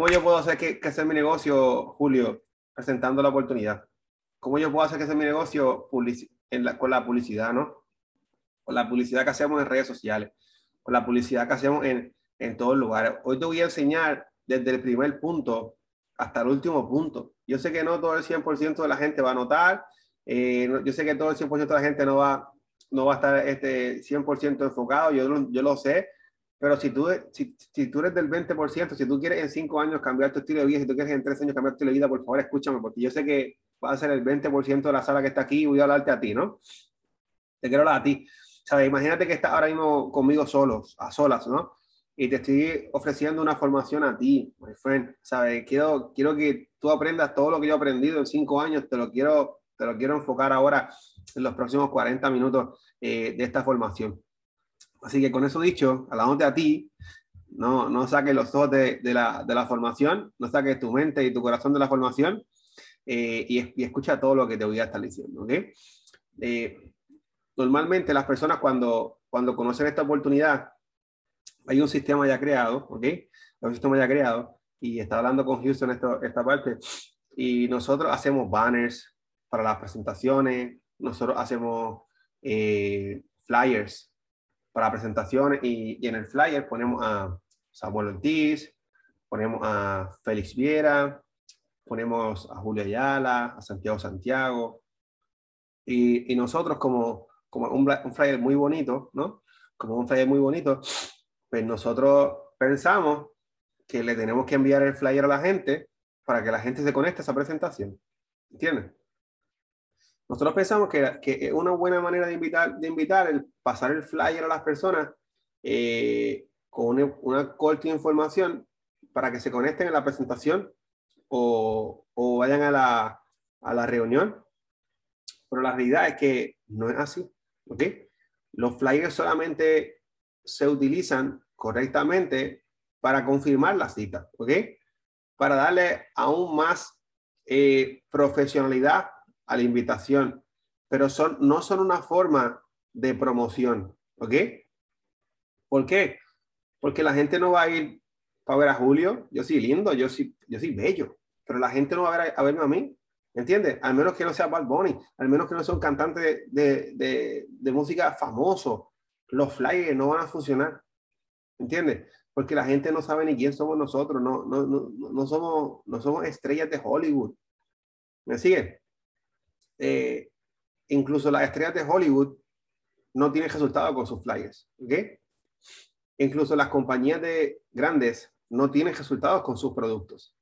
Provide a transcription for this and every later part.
¿Cómo yo puedo hacer que, que sea mi negocio, Julio, presentando la oportunidad? ¿Cómo yo puedo hacer que sea mi negocio en la, con la publicidad, no? Con la publicidad que hacemos en redes sociales, con la publicidad que hacemos en, en todos lugares. Hoy te voy a enseñar desde el primer punto hasta el último punto. Yo sé que no todo el 100% de la gente va a notar, eh, yo sé que todo el 100% de la gente no va, no va a estar este 100% enfocado, yo, yo lo sé, pero si tú, si, si, tú eres del 20%, si tú quieres en 5 años cambiar tu estilo de vida, si tú quieres en 3 años cambiar tu estilo de vida, por favor escúchame, porque yo sé que va a ser el 20% de la sala que está aquí y voy a hablarte a ti, ¿no? Te quiero hablar a ti. ¿Sabes? Imagínate que estás ahora mismo conmigo solos, a solas, ¿no? y te estoy ofreciendo una formación a ti, my friend, ¿sabes? Quiero, quiero que tú aprendas todo lo que yo he aprendido en cinco años, te lo quiero, te lo quiero enfocar ahora en los próximos 40 minutos eh, de esta formación. Así que con eso dicho, hablándote a ti, no, no saques los ojos de, de, la, de, la, formación, no saques tu mente y tu corazón de la formación eh, y, y, escucha todo lo que te voy a estar diciendo, ¿ok? Eh, normalmente las personas cuando, cuando conocen esta oportunidad, hay un sistema ya creado, ¿ok? Un sistema ya creado y está hablando con Houston esto, esta parte y nosotros hacemos banners para las presentaciones, nosotros hacemos eh, flyers para presentaciones y, y, en el flyer ponemos a Samuel Ortiz, ponemos a Félix Viera, ponemos a Julio Ayala, a Santiago Santiago y, nosotros como, como un, un flyer muy bonito, ¿no? Como un flyer muy bonito, pues nosotros pensamos que le tenemos que enviar el flyer a la gente para que la gente se conecte a esa presentación. ¿Entiendes? Nosotros pensamos que, que una buena manera de invitar, de invitar el pasar el flyer a las personas eh, con una, una corta información para que se conecten a la presentación o, o vayan a la, a la reunión. Pero la realidad es que no es así. ¿ok? Los flyers solamente se utilizan correctamente para confirmar la cita, ¿ok? Para darle aún más eh, profesionalidad a la invitación, pero son, no son una forma de promoción, ¿ok? ¿Por qué? Porque la gente no va a ir para ver a Julio, yo soy lindo, yo soy, yo soy bello, pero la gente no va a, ver a, verme a mí, ¿entiendes? Al menos que no sea Bad Bunny, al menos que no sea un cantante de, de, música famoso, los flyers no van a funcionar. ¿Entiendes? Porque la gente no sabe ni quién somos nosotros, no, no, no, no somos, no somos estrellas de Hollywood. ¿Me sigue? Eh, incluso las estrellas de Hollywood no tienen resultados con sus flyers. ¿Ok? Incluso las compañías de grandes no tienen resultados con sus productos.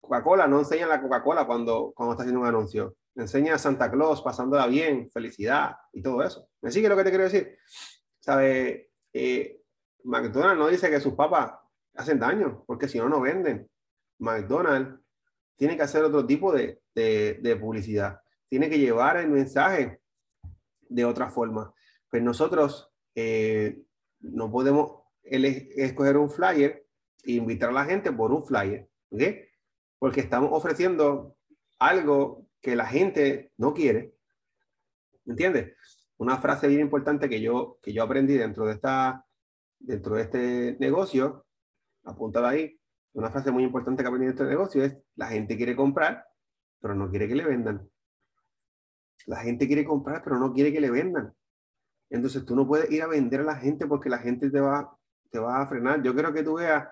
Coca-Cola no enseña la Coca-Cola cuando, cuando está haciendo un anuncio enseña a Santa Claus pasándola bien, felicidad y todo eso. ¿Me sigue lo que te quiero decir? ¿Sabe? Eh, McDonald's no dice que sus papas hacen daño, porque si no, no venden. McDonald's tiene que hacer otro tipo de, de, publicidad. Tiene que llevar el mensaje de otra forma. Pues nosotros eh, no podemos escoger un flyer e invitar a la gente por un flyer. Porque estamos ofreciendo algo que la gente no quiere. ¿Entiendes? Una frase bien importante que yo, que yo aprendí dentro de, esta, dentro de este negocio, apuntada ahí, una frase muy importante que aprendí dentro este negocio es, la gente quiere comprar, pero no quiere que le vendan. La gente quiere comprar, pero no quiere que le vendan. Entonces tú no puedes ir a vender a la gente porque la gente te va, te va a frenar. Yo quiero que tú veas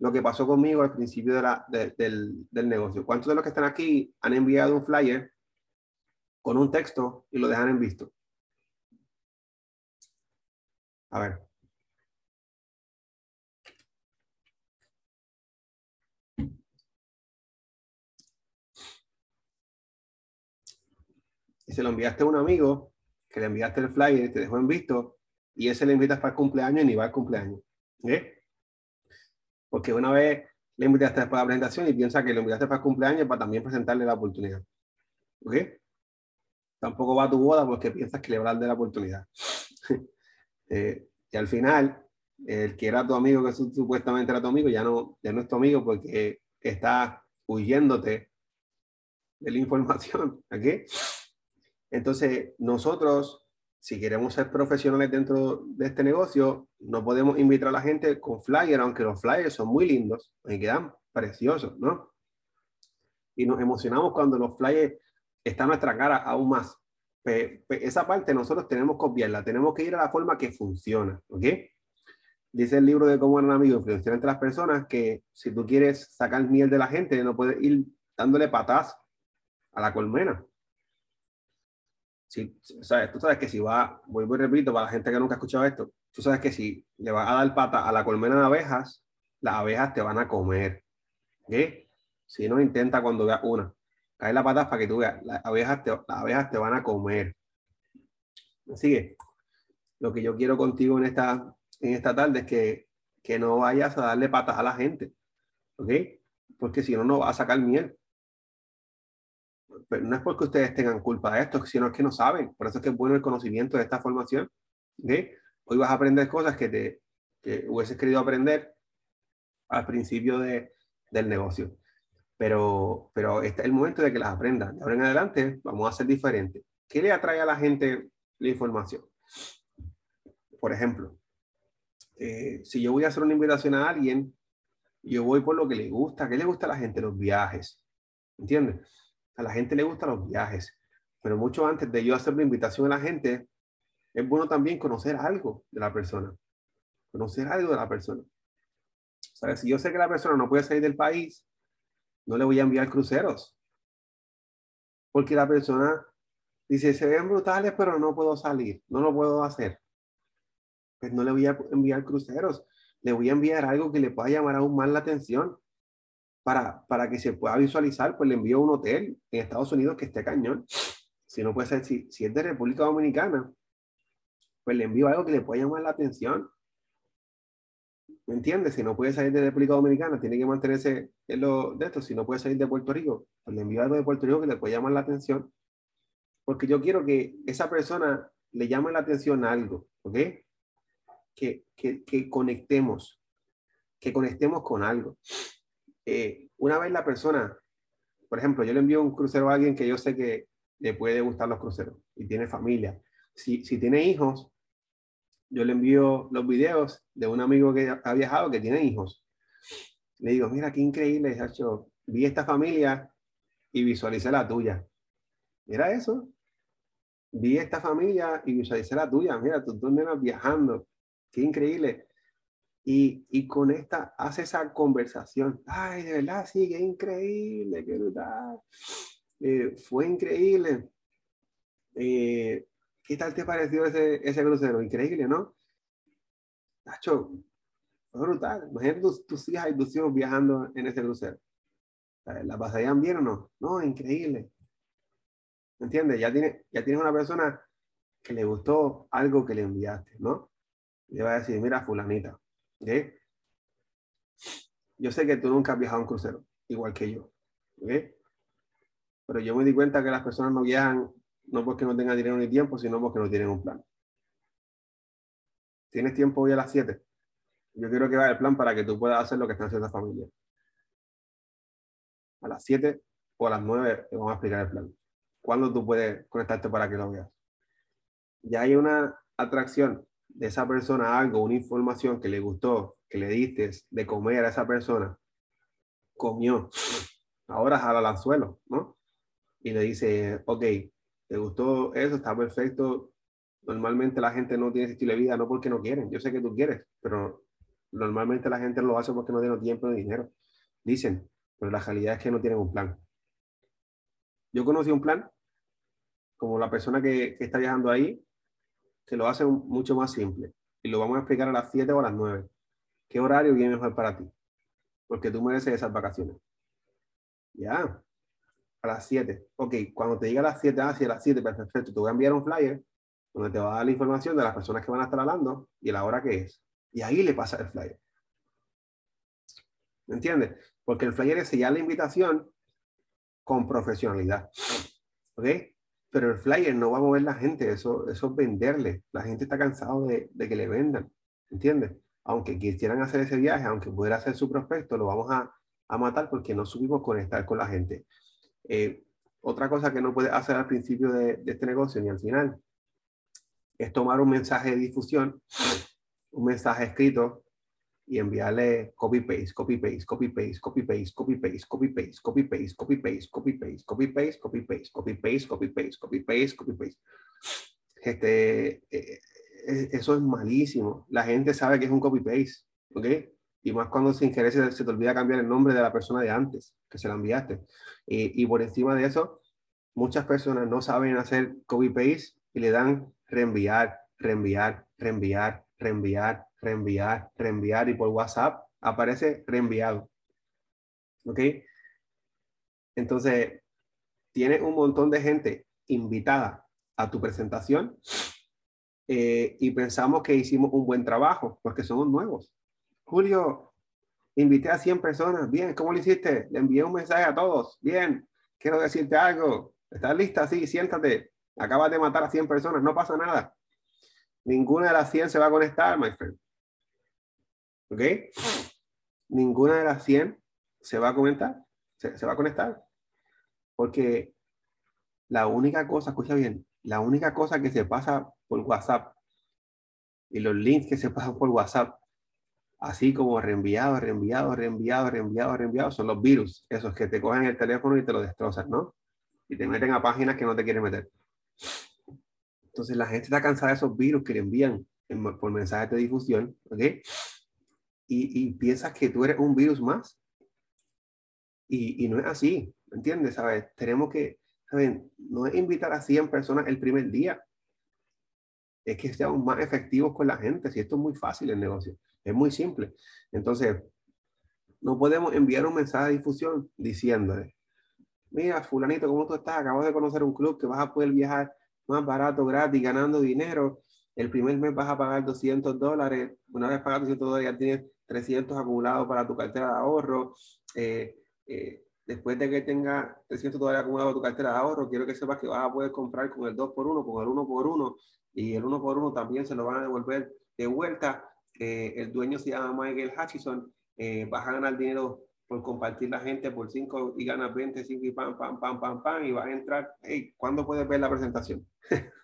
lo que pasó conmigo al principio de del, del, negocio. ¿Cuántos de los que están aquí han enviado un flyer con un texto y lo dejan en visto? A ver. Y se lo enviaste a un amigo que le enviaste el flyer y te dejó en visto y ese le invitas para el cumpleaños y ni va al cumpleaños. ¿Eh? porque una vez le invitaste para la presentación y piensa que le invitaste para el cumpleaños para también presentarle la oportunidad. ¿Ok? Tampoco va a tu boda porque piensas que le va a dar la oportunidad. eh, y al final, el que era tu amigo, que supuestamente era tu amigo, ya no, ya no es tu amigo porque está huyéndote de la información. ¿Ok? Entonces, nosotros si queremos ser profesionales dentro de este negocio, no podemos invitar a la gente con flyers, aunque los flyers son muy lindos y quedan preciosos, ¿no? Y nos emocionamos cuando los flyers están a nuestra cara aún más. esa parte nosotros tenemos que obviarla, tenemos que ir a la forma que funciona, ¿ok? Dice el libro de cómo eran amigos influenciar entre las personas que si tú quieres sacar miel de la gente, no puedes ir dándole patas a la colmena si, sabes, tú sabes que si va, vuelvo y repito, para la gente que nunca ha escuchado esto, tú sabes que si le vas a dar pata a la colmena de abejas, las abejas te van a comer. ¿Ok? Si no, intenta cuando veas una. Cae la pata para que tú veas, las abejas te, las abejas te van a comer. Así que lo que yo quiero contigo en esta, en esta tarde es que, que no vayas a darle patas a la gente. ¿Ok? Porque si no, no vas a sacar miel no es porque ustedes tengan culpa de esto, sino que no saben. Por eso es que es bueno el conocimiento de esta formación. Hoy vas a aprender cosas que, te, que hubieses querido aprender al principio de, del negocio. Pero, pero este es el momento de que las aprendan. De ahora en adelante vamos a ser diferentes. ¿Qué le atrae a la gente la información? Por ejemplo, eh, si yo voy a hacer una invitación a alguien, yo voy por lo que le gusta. ¿Qué le gusta a la gente? Los viajes. ¿Entiendes? A la gente le gustan los viajes, pero mucho antes de yo hacer la invitación a la gente, es bueno también conocer algo de la persona. Conocer algo de la persona. ¿Sabes? Si yo sé que la persona no puede salir del país, no le voy a enviar cruceros. Porque la persona dice, se ven brutales, pero no puedo salir, no lo puedo hacer. Pues no le voy a enviar cruceros, le voy a enviar algo que le pueda llamar aún más la atención para, para que se pueda visualizar, pues le envío un hotel en Estados Unidos que esté cañón. Si no puede ser, si, si es de República Dominicana, pues le envío algo que le pueda llamar la atención. ¿Me entiendes? Si no puede salir de República Dominicana, tiene que mantenerse en lo de esto. Si no puede salir de Puerto Rico, pues le envío algo de Puerto Rico que le pueda llamar la atención. Porque yo quiero que esa persona le llame la atención a algo, ¿ok? Que, que, que conectemos, que conectemos con algo. Eh, una vez la persona, por ejemplo, yo le envío un crucero a alguien que yo sé que le puede gustar los cruceros y tiene familia. Si, si tiene hijos, yo le envío los videos de un amigo que ha viajado que tiene hijos. Le digo, mira, qué increíble, hecho Vi esta familia y visualicé la tuya. Mira eso. Vi esta familia y visualicé la tuya. Mira, tus dos nenas viajando. Qué increíble y, y con esta hace esa conversación. Ay, de verdad, sí, qué increíble, qué brutal. Eh, fue increíble. Eh, ¿Qué tal te pareció ese, ese crucero? Increíble, ¿no? Nacho, fue brutal. Imagínate tus, tus hijas y tus hijos viajando en ese crucero. ¿La pasarían bien o no? No, increíble. ¿Me entiendes? Ya tienes ya tiene una persona que le gustó algo que le enviaste, ¿no? Le va a decir, mira, fulanita, yo sé que tú nunca has viajado en crucero, igual que yo. Pero yo me di cuenta que las personas no viajan no porque no tengan dinero ni tiempo, sino porque no tienen un plan. ¿Tienes tiempo hoy a las 7? Yo quiero que vaya el plan para que tú puedas hacer lo que están haciendo esta familia. A las 7 o a las 9 te vamos a explicar el plan. ¿Cuándo tú puedes conectarte para que lo veas? Ya hay una atracción de esa persona algo, una información que le gustó, que le diste de comer a esa persona, comió, ahora jala al anzuelo, ¿no? Y le dice, ok, ¿te gustó eso? Está perfecto. Normalmente la gente no tiene ese estilo de vida, no porque no quieren. Yo sé que tú quieres, pero normalmente la gente lo hace porque no tiene tiempo ni dinero. Dicen, pero la realidad es que no tienen un plan. Yo conocí un plan, como la persona que, que está viajando ahí, se lo hace mucho más simple. Y lo vamos a explicar a las 7 o a las 9. ¿Qué horario viene mejor para ti? Porque tú mereces esas vacaciones. Ya. A las 7. Ok, cuando te diga a las 7, ah, sí, a las 7, perfecto. Te voy a enviar un flyer donde te va a dar la información de las personas que van a estar hablando y la hora que es. Y ahí le pasa el flyer. ¿Me entiendes? Porque el flyer es sellar la invitación con profesionalidad. ¿Ok? Pero el flyer no va a mover la gente, eso, eso es venderle. La gente está cansado de, de que le vendan, ¿entiendes? Aunque quisieran hacer ese viaje, aunque pudiera hacer su prospecto, lo vamos a, a matar porque no subimos conectar con la gente. Eh, otra cosa que no puedes hacer al principio de, este negocio ni al final es tomar un mensaje de difusión, un mensaje escrito y enviarle copy paste, copy paste, copy paste, copy paste, copy paste, copy paste, copy paste, copy paste, copy paste, copy paste, copy paste, copy paste, copy paste, copy paste, copy paste. Este, eso es malísimo. La gente sabe que es un copy paste, ¿ok? Y más cuando sin querer se, se te olvida cambiar el nombre de la persona de antes que se la enviaste. Y, y por encima de eso, muchas personas no saben hacer copy paste y le dan reenviar, reenviar, reenviar, reenviar, reenviar, reenviar y por WhatsApp aparece reenviado. ¿Ok? Entonces, tiene un montón de gente invitada a tu presentación eh, y pensamos que hicimos un buen trabajo porque somos nuevos. Julio, invité a 100 personas. Bien, ¿cómo lo hiciste? Le envié un mensaje a todos. Bien, quiero decirte algo. ¿Estás lista? Sí, siéntate. Acabas de matar a 100 personas, no pasa nada. Ninguna de las 100 se va a conectar, my friend. ¿Ok? Ninguna de las 100 se va a comentar, se, se va a conectar. Porque la única cosa, escucha bien, la única cosa que se pasa por WhatsApp y los links que se pasan por WhatsApp, así como reenviado, reenviado, reenviado, reenviado, reenviado, son los virus, esos que te cogen el teléfono y te lo destrozan, ¿no? Y te meten a páginas que no te quieren meter. Entonces la gente está cansada de esos virus que le envían por mensajes de difusión, ¿ok? Y, y piensas que tú eres un virus más. Y, y no es así, ¿me entiendes? ¿Sabes? Tenemos que, ¿saben? No es invitar a 100 personas el primer día. Es que seamos más efectivos con la gente. Si esto es muy fácil el negocio, es muy simple. Entonces, no podemos enviar un mensaje de difusión diciéndole, mira, fulanito, ¿cómo tú estás? Acabo de conocer un club que vas a poder viajar más barato, gratis, ganando dinero. El primer mes vas a pagar 200 dólares. Una vez pagado 200 dólares, ya tienes 300 acumulados para tu cartera de ahorro. Eh, eh, después de que tengas 300 dólares acumulados para tu cartera de ahorro, quiero que sepas que vas a poder comprar con el 2x1, con el 1x1, y el 1x1 también se lo van a devolver de vuelta. Eh, el dueño se llama Michael Hutchison. vas a ganar dinero por compartir la gente por 5 y ganas 20, 5 y pam, pam, pam, pam, pam, y vas a entrar, hey, ¿cuándo puedes ver la presentación?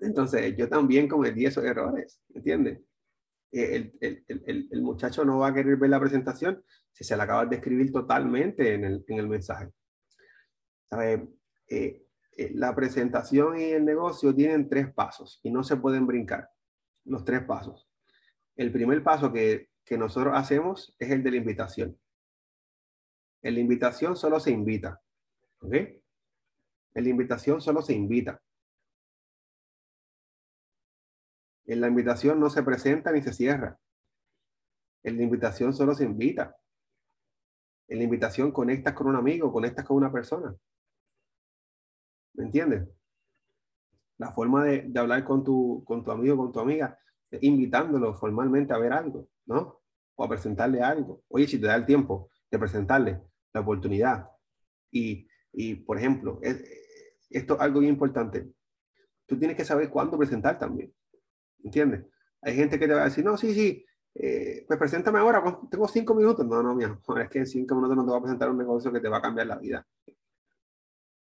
Entonces, yo también cometí esos errores, ¿entiendes? Eh, el, el, el, el, muchacho no va a querer ver la presentación si se la acabas de escribir totalmente en el, en mensaje. ¿Sabe? Eh, eh, la presentación y el negocio tienen tres pasos y no se pueden brincar los tres pasos. El primer paso que que nosotros hacemos es el de la invitación. En la invitación solo se invita. ¿Ok? En la invitación solo se invita. En la invitación no se presenta ni se cierra. En la invitación solo se invita. En la invitación conectas con un amigo, conectas con una persona. ¿Me entiendes? La forma de, de hablar con tu, con tu amigo, con tu amiga, invitándolo formalmente a ver algo, ¿no? O a presentarle algo. Oye, si te da el tiempo de presentarle la oportunidad. Y, y por ejemplo, esto es algo bien importante. Tú tienes que saber cuándo presentar también. ¿Entiendes? Hay gente que te va a decir, no, sí, sí, eh, pues preséntame ahora, tengo cinco minutos. No, no, mi amor, es que en cinco minutos no te va a presentar un negocio que te va a cambiar la vida.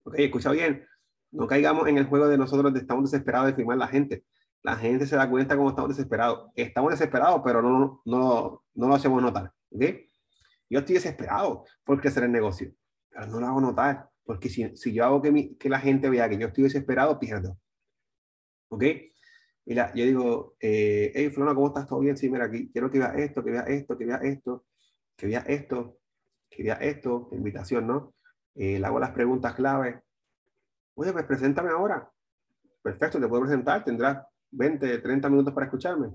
Ok, escucha bien, no caigamos en el juego de nosotros de estamos desesperados de firmar la gente la gente se da cuenta cómo estamos desesperados. Estamos desesperados, pero no, no, no lo hacemos notar. ¿okay? Yo estoy desesperado por crecer el negocio, pero no lo hago notar, porque si, si yo hago que, mi, que la gente vea que yo estoy desesperado, pierdo. ¿Ok? Mira, yo digo, eh, hey, Flona, ¿cómo estás? ¿Todo bien? Sí, mira, aquí quiero que veas esto, que veas esto, que veas esto, que veas esto, que veas esto, invitación, ¿no? Eh, le hago las preguntas clave. Oye, pues preséntame ahora. Perfecto, te puedo presentar, tendrás 20, 30 minutos para escucharme.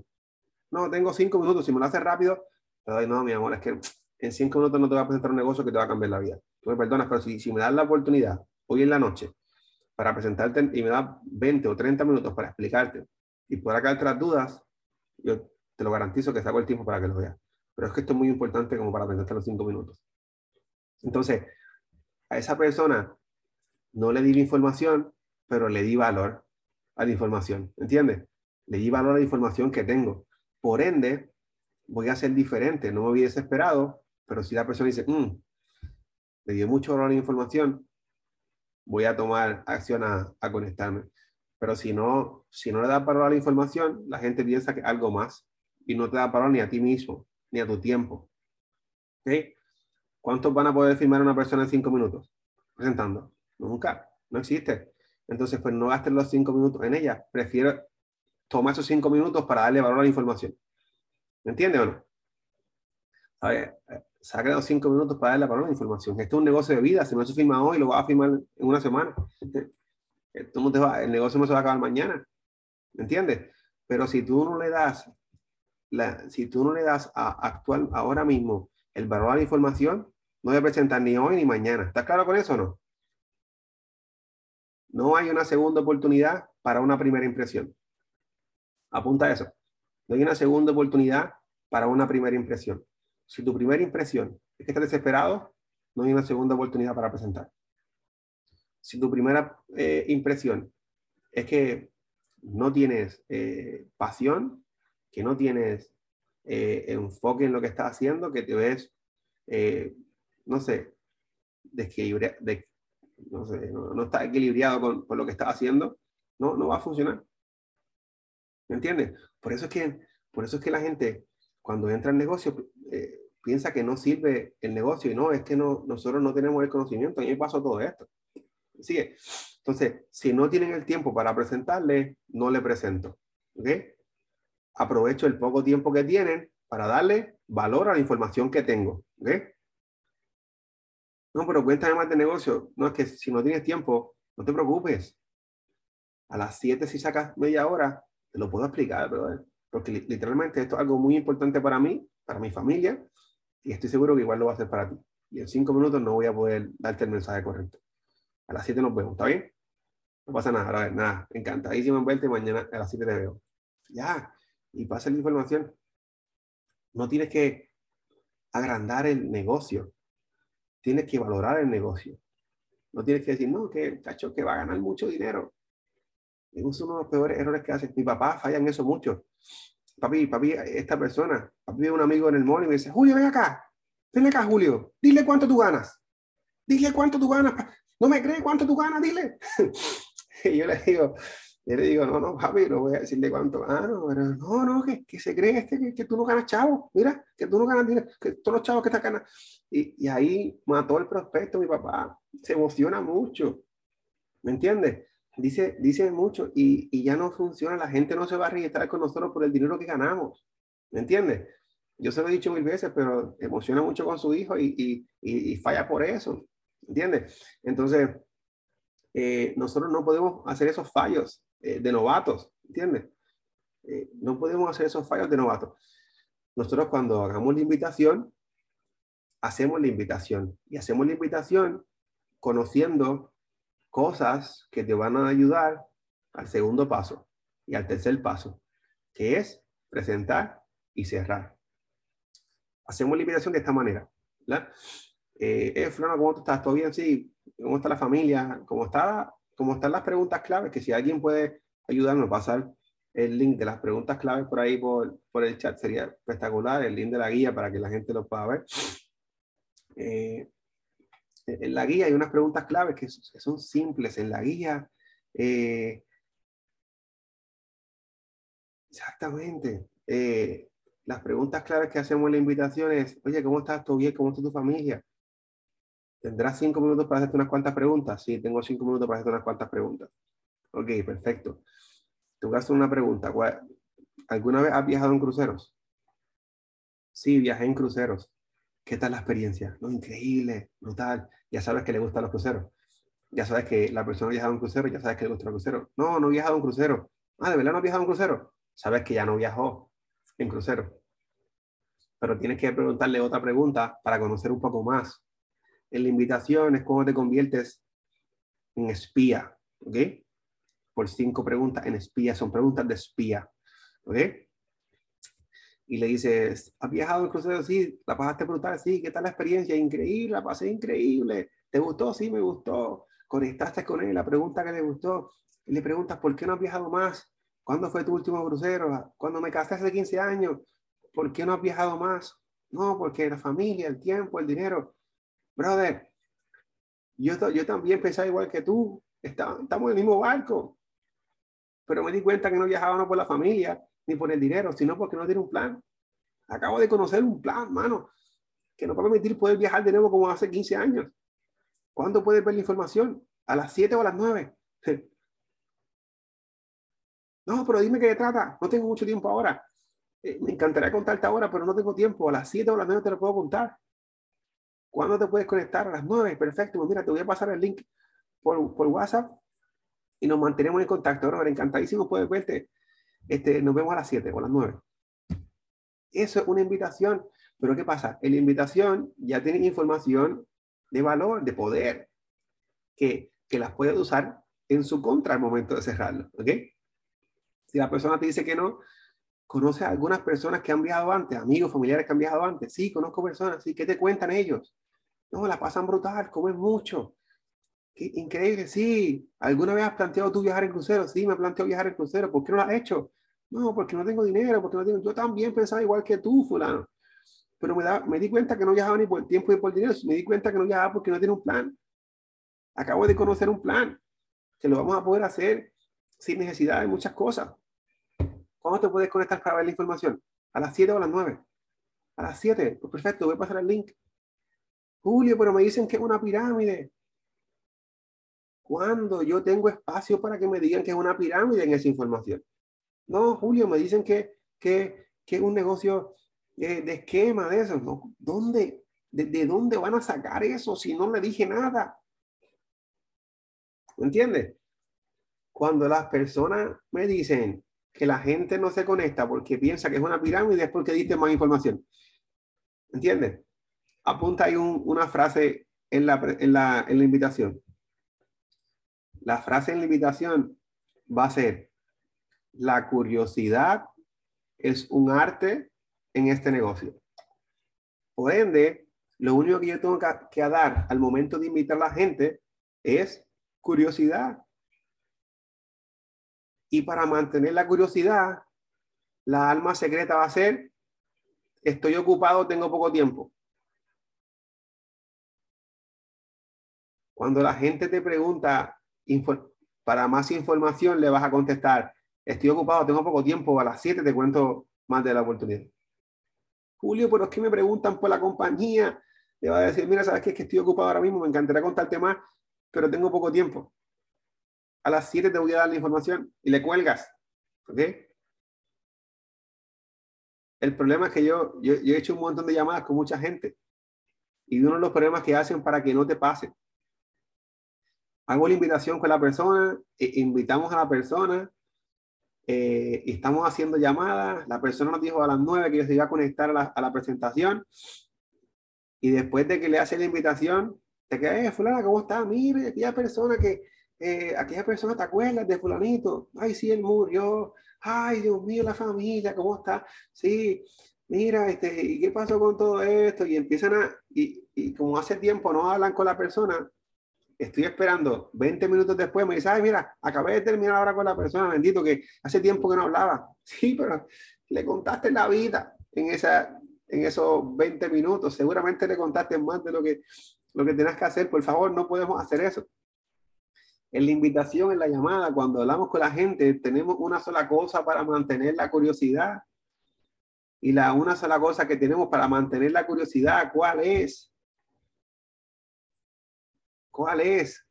No, tengo 5 minutos. Si me lo haces rápido, te doy, no, mi amor, es que en 5 minutos no te voy a presentar un negocio que te va a cambiar la vida. Tú me perdonas, pero si, si me das la oportunidad hoy en la noche para presentarte y me das 20 o 30 minutos para explicarte y poder aclarar las dudas, yo te lo garantizo que saco el tiempo para que lo veas. Pero es que esto es muy importante como para presentarte los 5 minutos. Entonces, a esa persona no le di la información, pero le di valor a la información, ¿entiendes? Le di valor a la información que tengo. Por ende, voy a ser diferente, no me voy desesperado, pero si la persona dice, mm, le dio mucho valor a la información, voy a tomar acción a, conectarme. Pero si no, si no le das valor a la información, la gente piensa que algo más y no te da valor ni a ti mismo, ni a tu tiempo. ¿Okay? ¿Cuántos van a poder firmar una persona en cinco minutos? Presentando. Nunca. No existe. Entonces, pues no gastes los cinco minutos en ella. Prefiero tomar esos cinco minutos para darle valor a la información. ¿Me entiendes o no? A ver, saca los cinco minutos para darle valor a la información. Esto es un negocio de vida. Si no se firma hoy, lo vas a firmar en una semana. El negocio no se va a acabar mañana. ¿Me entiendes? Pero si tú no le das, si tú no le das a actual ahora mismo el valor a la información, no debe presentar ni hoy ni mañana. ¿Estás claro con eso o no? No hay una segunda oportunidad para una primera impresión. Apunta eso. No hay una segunda oportunidad para una primera impresión. Si tu primera impresión es que estás desesperado, no hay una segunda oportunidad para presentar. Si tu primera eh, impresión es que no tienes eh, pasión, que no tienes eh, enfoque en lo que estás haciendo, que te ves, no sé, de, no, sé, no, está equilibrado con, lo que estás haciendo, no va a funcionar. ¿Me entiendes? Por eso es que, por eso es que la gente, cuando entra en negocio, eh, piensa que no sirve el negocio y no, es que no, nosotros no tenemos el conocimiento. A mí me pasó todo esto. Sigue. Entonces, si no tienen el tiempo para presentarle, no le presento. Aprovecho el poco tiempo que tienen para darle valor a la información que tengo. No, pero cuéntame más de negocio. No, es que si no tienes tiempo, no te preocupes. A las 7 si sacas media hora, te lo puedo explicar, brother. Porque literalmente esto es algo muy importante para mí, para mi familia, y estoy seguro que igual lo va a hacer para ti. Y en cinco minutos no voy a poder darte el mensaje correcto. A las 7 nos vemos, ¿está bien? No pasa nada, a ver, nada, encantadísimo en verte, mañana a las 7 te veo. Ya, y pasa la información. No tienes que agrandar el negocio, tienes que valorar el negocio. No tienes que decir, no, que cacho, que va a ganar mucho dinero. Es uno de los peores errores que hace. Mi papá falla en eso mucho. Papi, papi, esta persona, papi, un amigo en el mall y me dice, Julio, ven acá, ven acá, Julio, dile cuánto tú ganas. Dile cuánto tú ganas. No me crees cuánto tú ganas, dile. y yo le digo, yo le digo, no, no, papi, no voy a decirle cuánto gano, pero no, no, que, que se cree este, que, que, tú no ganas chavo, mira, que tú no ganas dinero, que todos los chavos que están ganando. Y, y ahí mató el prospecto mi papá, se emociona mucho, ¿me entiendes? Dice, dice mucho y, y, ya no funciona, la gente no se va a registrar con nosotros por el dinero que ganamos, ¿me entiendes? Yo se lo he dicho mil veces, pero emociona mucho con su hijo y, y, y falla por eso, ¿entiendes? Entonces, eh, nosotros no podemos hacer esos fallos eh, de novatos, ¿entiendes? Eh, no podemos hacer esos fallos de novatos. Nosotros cuando hagamos la invitación, hacemos la invitación y hacemos la invitación conociendo cosas que te van a ayudar al segundo paso y al tercer paso, que es presentar y cerrar. Hacemos la invitación de esta manera. Eh, eh Flora, ¿cómo estás? ¿Todo bien? Sí. ¿Cómo está la familia? ¿Cómo está como están las preguntas claves, que si alguien puede ayudarme a pasar el link de las preguntas claves por ahí por, por el chat, sería espectacular, el link de la guía para que la gente lo pueda ver. Eh, en la guía hay unas preguntas claves que, son simples. En la guía, eh, exactamente, eh, las preguntas claves que hacemos en la invitación es, oye, ¿cómo estás? ¿Todo bien? ¿Cómo está tu familia? ¿Tendrás cinco minutos para hacerte unas cuantas preguntas? Sí, tengo cinco minutos para hacerte unas cuantas preguntas. Ok, perfecto. Te voy a hacer una pregunta. ¿Alguna vez has viajado en cruceros? Sí, viajé en cruceros. ¿Qué tal la experiencia? No, increíble, brutal. Ya sabes que le gustan los cruceros. Ya sabes que la persona ha viajado en crucero, ya sabes que le gusta los cruceros. No, no he viajado en crucero. Ah, ¿de verdad no has viajado en crucero? Sabes que ya no viajó en crucero. Pero tienes que preguntarle otra pregunta para conocer un poco más en la invitación es cómo te conviertes en espía, ¿ok? Por cinco preguntas en espía, son preguntas de espía, ¿ok? Y le dices, ¿has viajado en crucero? Sí, la pasaste brutal, sí, ¿qué tal la experiencia? Increíble, la pasé increíble. ¿Te gustó? Sí, me gustó. Conectaste con él, la pregunta que le gustó. Y le preguntas, ¿por qué no has viajado más? ¿Cuándo fue tu último crucero? Cuando me casé hace 15 años. ¿Por qué no has viajado más? No, porque la familia, el tiempo, el dinero brother, yo, yo también pensaba igual que tú, estamos en el mismo barco. pero me di cuenta que no viajaba no por la familia ni por el dinero, sino porque no tiene un plan. Acabo de conocer un plan, mano, que nos va a permitir poder viajar de nuevo como hace 15 años. ¿Cuándo puedes ver la información? ¿A las 7 o a las 9? No, pero dime qué trata. No tengo mucho tiempo ahora. Eh, me encantaría contarte ahora, pero no tengo tiempo. A las 7 o a las 9 te lo puedo contar. ¿Cuándo te puedes conectar? A las 9. Perfecto. Pues mira, te voy a pasar el link por, WhatsApp y nos mantenemos en contacto. Ahora, encantadísimo poder verte. Este, nos vemos a las 7 o a las 9. Eso es una invitación. Pero ¿qué pasa? En la invitación ya tienes información de valor, de poder, que, que las puedes usar en su contra al momento de cerrarlo. ¿Ok? Si la persona te dice que no, conoce a algunas personas que han viajado antes, amigos, familiares que han viajado antes. Sí, conozco personas. Sí, ¿qué te cuentan ellos? No, la pasan brutal, comen mucho. Increíble, sí. ¿Alguna vez has planteado tú viajar en crucero? Sí, me planteo viajar en crucero. ¿Por qué no lo has hecho? No, porque no tengo dinero, porque no tengo... Yo también pensaba igual que tú, fulano. Pero me, da, me di cuenta que no viajaba ni por tiempo ni por dinero. Me di cuenta que no viajaba porque no tiene un plan. Acabo de conocer un plan que lo vamos a poder hacer sin necesidad de muchas cosas. ¿Cuándo te puedes conectar para ver la información? ¿A las 7 o a las 9? A las 7. Pues perfecto, voy a pasar el link. Julio, pero me dicen que es una pirámide. ¿Cuándo yo tengo espacio para que me digan que es una pirámide en esa información? No, Julio, me dicen que, que, que es un negocio de, de, esquema de eso. ¿Dónde, de, ¿De dónde van a sacar eso si no le dije nada? ¿Me entiendes? Cuando las personas me dicen, que la gente no se conecta porque piensa que es una pirámide es porque diste más información. ¿Entiendes? Apunta ahí una frase en la, en, la, en la invitación. La frase en la invitación va a ser, la curiosidad es un arte en este negocio. Por ende, lo único que yo tengo que, que dar al momento de invitar a la gente es curiosidad. Y para mantener la curiosidad, la alma secreta va a ser, estoy ocupado, tengo poco tiempo. Cuando la gente te pregunta para más información, le vas a contestar, estoy ocupado, tengo poco tiempo, a las 7 te cuento más de la oportunidad. Julio, pero es que me preguntan por la compañía. Le va a decir, mira, sabes qué? es que estoy ocupado ahora mismo, me encantaría contarte más, pero tengo poco tiempo a las 7 te voy a dar la información y le cuelgas. ¿Ok? El problema es que yo, yo, he hecho un montón de llamadas con mucha gente y uno de los problemas que hacen para que no te pase. Hago la invitación con la persona, e invitamos a la persona, eh, estamos haciendo llamadas, la persona nos dijo a las 9 que se iba a conectar a la, a la presentación y después de que le hace la invitación, te quedas, eh, fulana, ¿cómo está? Mire, aquella persona que, eh, aquella persona, ¿te acuerdas de fulanito? Ay, sí, él murió. Ay, Dios mío, la familia, ¿cómo está? Sí, mira, este, ¿y qué pasó con todo esto? Y empiezan a, y, y como hace tiempo no hablan con la persona, estoy esperando 20 minutos después, me dice, mira, acabé de terminar ahora con la persona, bendito, que hace tiempo que no hablaba. Sí, pero le contaste la vida en, esa, en esos 20 minutos, seguramente le contaste más de lo que, lo que tenías que hacer. Por favor, no podemos hacer eso en la invitación, en la llamada, cuando hablamos con la gente, tenemos una sola cosa para mantener la curiosidad. Y la una sola cosa que tenemos para mantener la curiosidad, ¿cuál es? ¿Cuál es?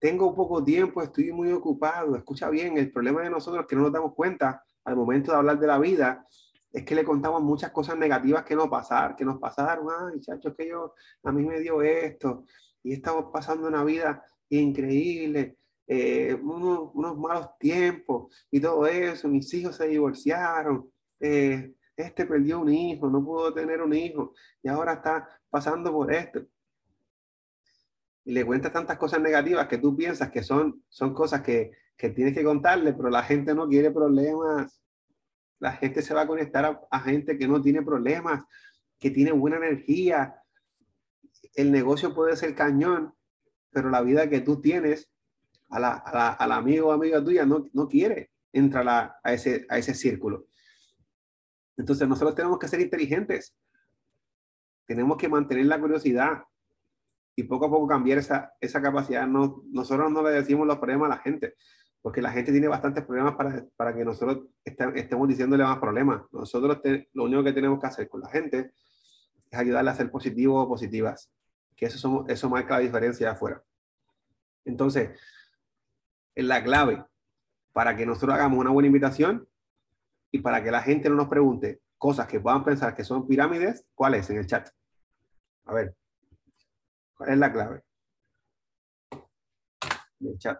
Tengo poco tiempo, estoy muy ocupado. Escucha bien, el problema de nosotros que no nos damos cuenta al momento de hablar de la vida es que le contamos muchas cosas negativas que nos pasaron, que nos pasaron. Ay, chacho, que yo, a mí me dio esto y estamos pasando una vida increíble, eh, unos, malos tiempos y todo eso, mis hijos se divorciaron, eh, este perdió un hijo, no pudo tener un hijo y ahora está pasando por esto. Y le cuentas tantas cosas negativas que tú piensas que son, son cosas que, que tienes que contarle, pero la gente no quiere problemas. La gente se va a conectar a, gente que no tiene problemas, que tiene buena energía. El negocio puede ser cañón, pero la vida que tú tienes, a la, a la, amigo o amiga tuya no, no quiere entrar a, ese, a ese círculo. Entonces nosotros tenemos que ser inteligentes, tenemos que mantener la curiosidad y poco a poco cambiar esa, esa capacidad. No, nosotros no le decimos los problemas a la gente, porque la gente tiene bastantes problemas para, para que nosotros estemos diciéndole más problemas. Nosotros lo único que tenemos que hacer con la gente es ayudarle a ser positivos o positivas, que eso, somos, eso marca la diferencia de afuera. Entonces, la clave para que nosotros hagamos una buena invitación y para que la gente no nos pregunte cosas que puedan pensar que son pirámides, ¿cuál es en el chat? A ver, ¿cuál es la clave? El chat.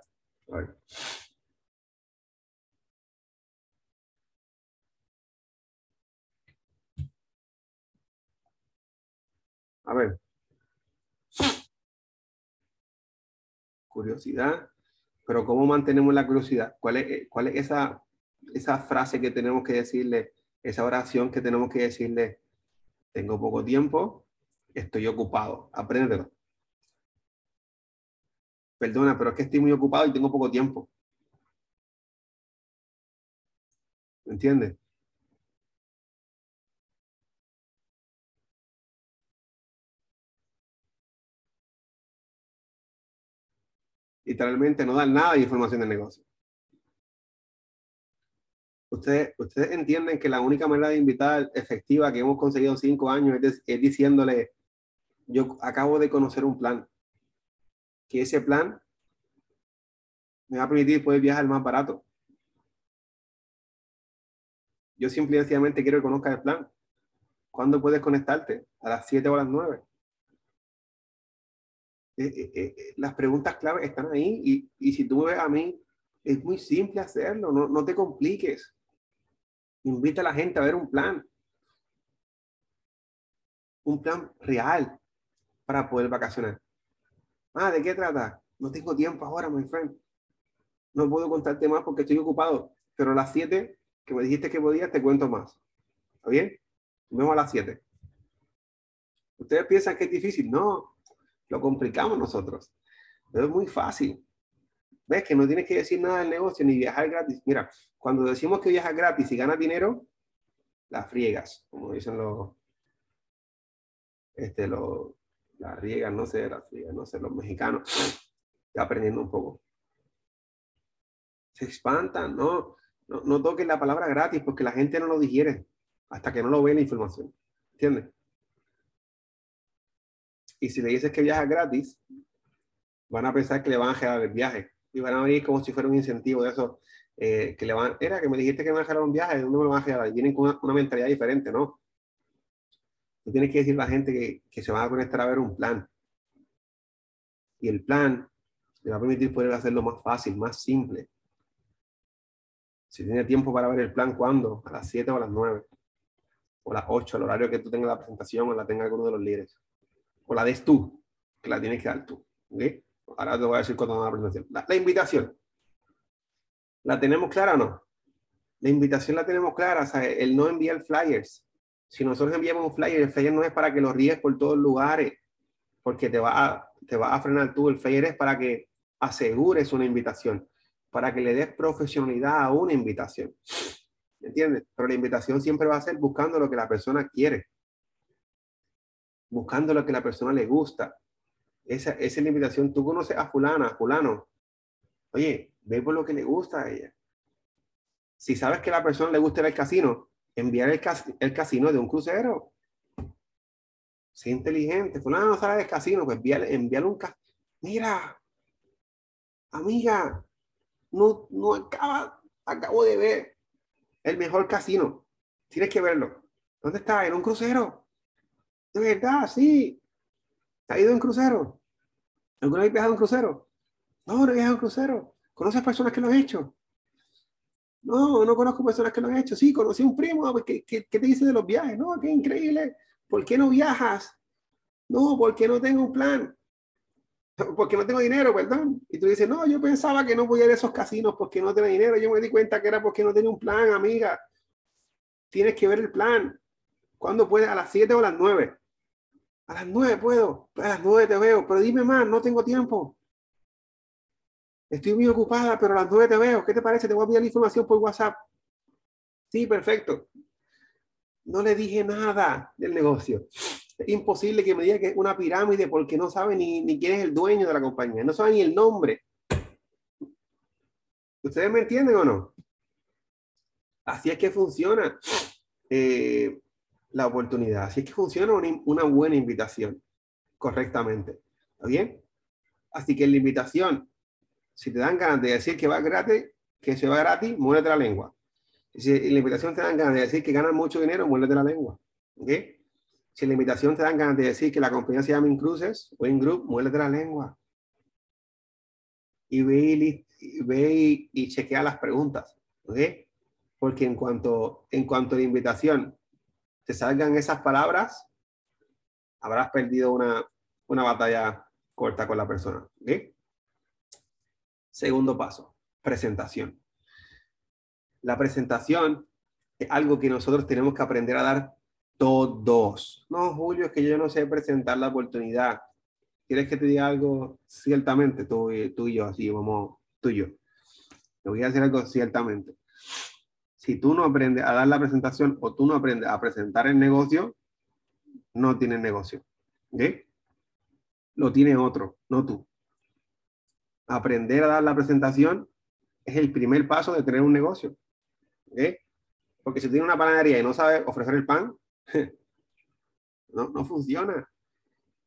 A ver. Curiosidad. Pero ¿cómo mantenemos la curiosidad? ¿Cuál es, cuál es esa, esa frase que tenemos que decirle, esa oración que tenemos que decirle? Tengo poco tiempo, estoy ocupado. Apréndelo. Perdona, pero es que estoy muy ocupado y tengo poco tiempo. ¿Me entiendes? literalmente no dan nada de información de negocio. Ustedes, ustedes entienden que la única manera de invitar efectiva que hemos conseguido cinco años es diciéndole, yo acabo de conocer un plan, que ese plan me va a permitir poder viajar más barato. Yo simple y sencillamente quiero que conozcas el plan. ¿Cuándo puedes conectarte? ¿A las 7 o a las 9? Eh, eh, eh, las preguntas claves están ahí y, si tú me ves a mí, es muy simple hacerlo, no te compliques. Invita a la gente a ver un plan. Un plan real para poder vacacionar. Ah, ¿de qué trata? No tengo tiempo ahora, my friend. No puedo contarte más porque estoy ocupado. Pero a las 7 que me dijiste que podías, te cuento más. ¿Está bien? Nos vemos a las 7. ¿Ustedes piensan que es difícil? No, lo complicamos nosotros. Pero es muy fácil. ¿Ves? Que no tienes que decir nada del negocio ni viajar gratis. Mira, cuando decimos que viajas gratis y ganas dinero, las friegas, como dicen los, este, los, las riegas, no sé, las friegas, no sé, los mexicanos, ya aprendiendo un poco. Se espantan, no, no, no toquen la palabra gratis porque la gente no lo digiere hasta que no lo ve la información. ¿Entiendes? Y si le dices que viaja gratis, van a pensar que le van a generar el viaje. Y van a venir como si fuera un incentivo de eso. Eh, que le van, era que me dijiste que me van a generar un viaje, ¿dónde me lo van a generar? Vienen con una, mentalidad diferente, ¿no? Tú tienes que decir a la gente que, se van a conectar a ver un plan. Y el plan le va a permitir poder hacerlo más fácil, más simple. Si tiene tiempo para ver el plan, ¿cuándo? A las 7 o a las 9. O a las 8, el horario que tú tengas la presentación o la tenga alguno de los líderes o la des tú, que la tienes que dar tú. Ahora te voy a decir cuando va la presentación. La, invitación. ¿La tenemos clara o no? La invitación la tenemos clara, o sea, el no enviar flyers. Si nosotros enviamos un flyer, el flyer no es para que lo ríes por todos lugares, porque te va a, te va a frenar tú. El flyer es para que asegures una invitación, para que le des profesionalidad a una invitación. ¿Entiendes? Pero la invitación siempre va a ser buscando lo que la persona quiere buscando lo que la persona le gusta. Esa, esa es la invitación. Tú conoces a fulana, a fulano. Oye, ve por lo que le gusta a ella. Si sabes que a la persona le gusta el casino, enviar el, el casino de un crucero. Sé inteligente. Fulano no sabe del casino, pues envíale, envíale un casino. Mira, amiga, no, no acaba, acabo de ver el mejor casino. Tienes que verlo. ¿Dónde está? En un crucero. De verdad, sí. ¿Ha ido en crucero? ¿Alguna vez viajado en crucero? No, no he viajado en crucero. ¿Conoces personas que lo han hecho? No, no conozco personas que lo han hecho. Sí, conocí a un primo. ¿Qué, qué, qué te dice de los viajes? No, qué increíble. ¿Por qué no viajas? No, porque no tengo un plan. Porque no tengo dinero, perdón. Y tú dices, no, yo pensaba que no podía ir a esos casinos porque no tenía dinero. Yo me di cuenta que era porque no tenía un plan, amiga. Tienes que ver el plan. ¿Cuándo puedes? A las 7 o a las 9. A las nueve puedo, a las nueve te veo, pero dime más, no tengo tiempo. Estoy muy ocupada, pero a las nueve te veo. ¿Qué te parece? Te voy a enviar la información por WhatsApp. Sí, perfecto. No le dije nada del negocio. Es imposible que me diga que es una pirámide porque no sabe ni, ni quién es el dueño de la compañía, no sabe ni el nombre. ¿Ustedes me entienden o no? Así es que funciona eh, la oportunidad. Así es que funciona una, buena invitación correctamente. ¿Está bien? Así que la invitación, si te dan ganas de decir que va gratis, que se va gratis, muévete la lengua. Si la invitación te dan ganas de decir que ganas mucho dinero, muévete la lengua. ¿Ok? Si la invitación te dan ganas de decir que la compañía se llama Incruces o Group, muévete la lengua. Y ve y, ve y, chequea las preguntas. ¿Ok? Porque en cuanto, en cuanto a la invitación te salgan esas palabras, habrás perdido una, una batalla corta con la persona. ¿Ok? Segundo paso, presentación. La presentación es algo que nosotros tenemos que aprender a dar todos. No, Julio, es que yo no sé presentar la oportunidad. ¿Quieres que te diga algo? Ciertamente, tú, y yo, así, vamos, tú y yo. Te voy a decir algo ciertamente. Si tú no aprendes a dar la presentación o tú no aprendes a presentar el negocio, no tienes negocio. ¿Ok? Lo tiene otro, no tú. Aprender a dar la presentación es el primer paso de tener un negocio. Porque si tienes una panadería y no sabes ofrecer el pan, no, no funciona.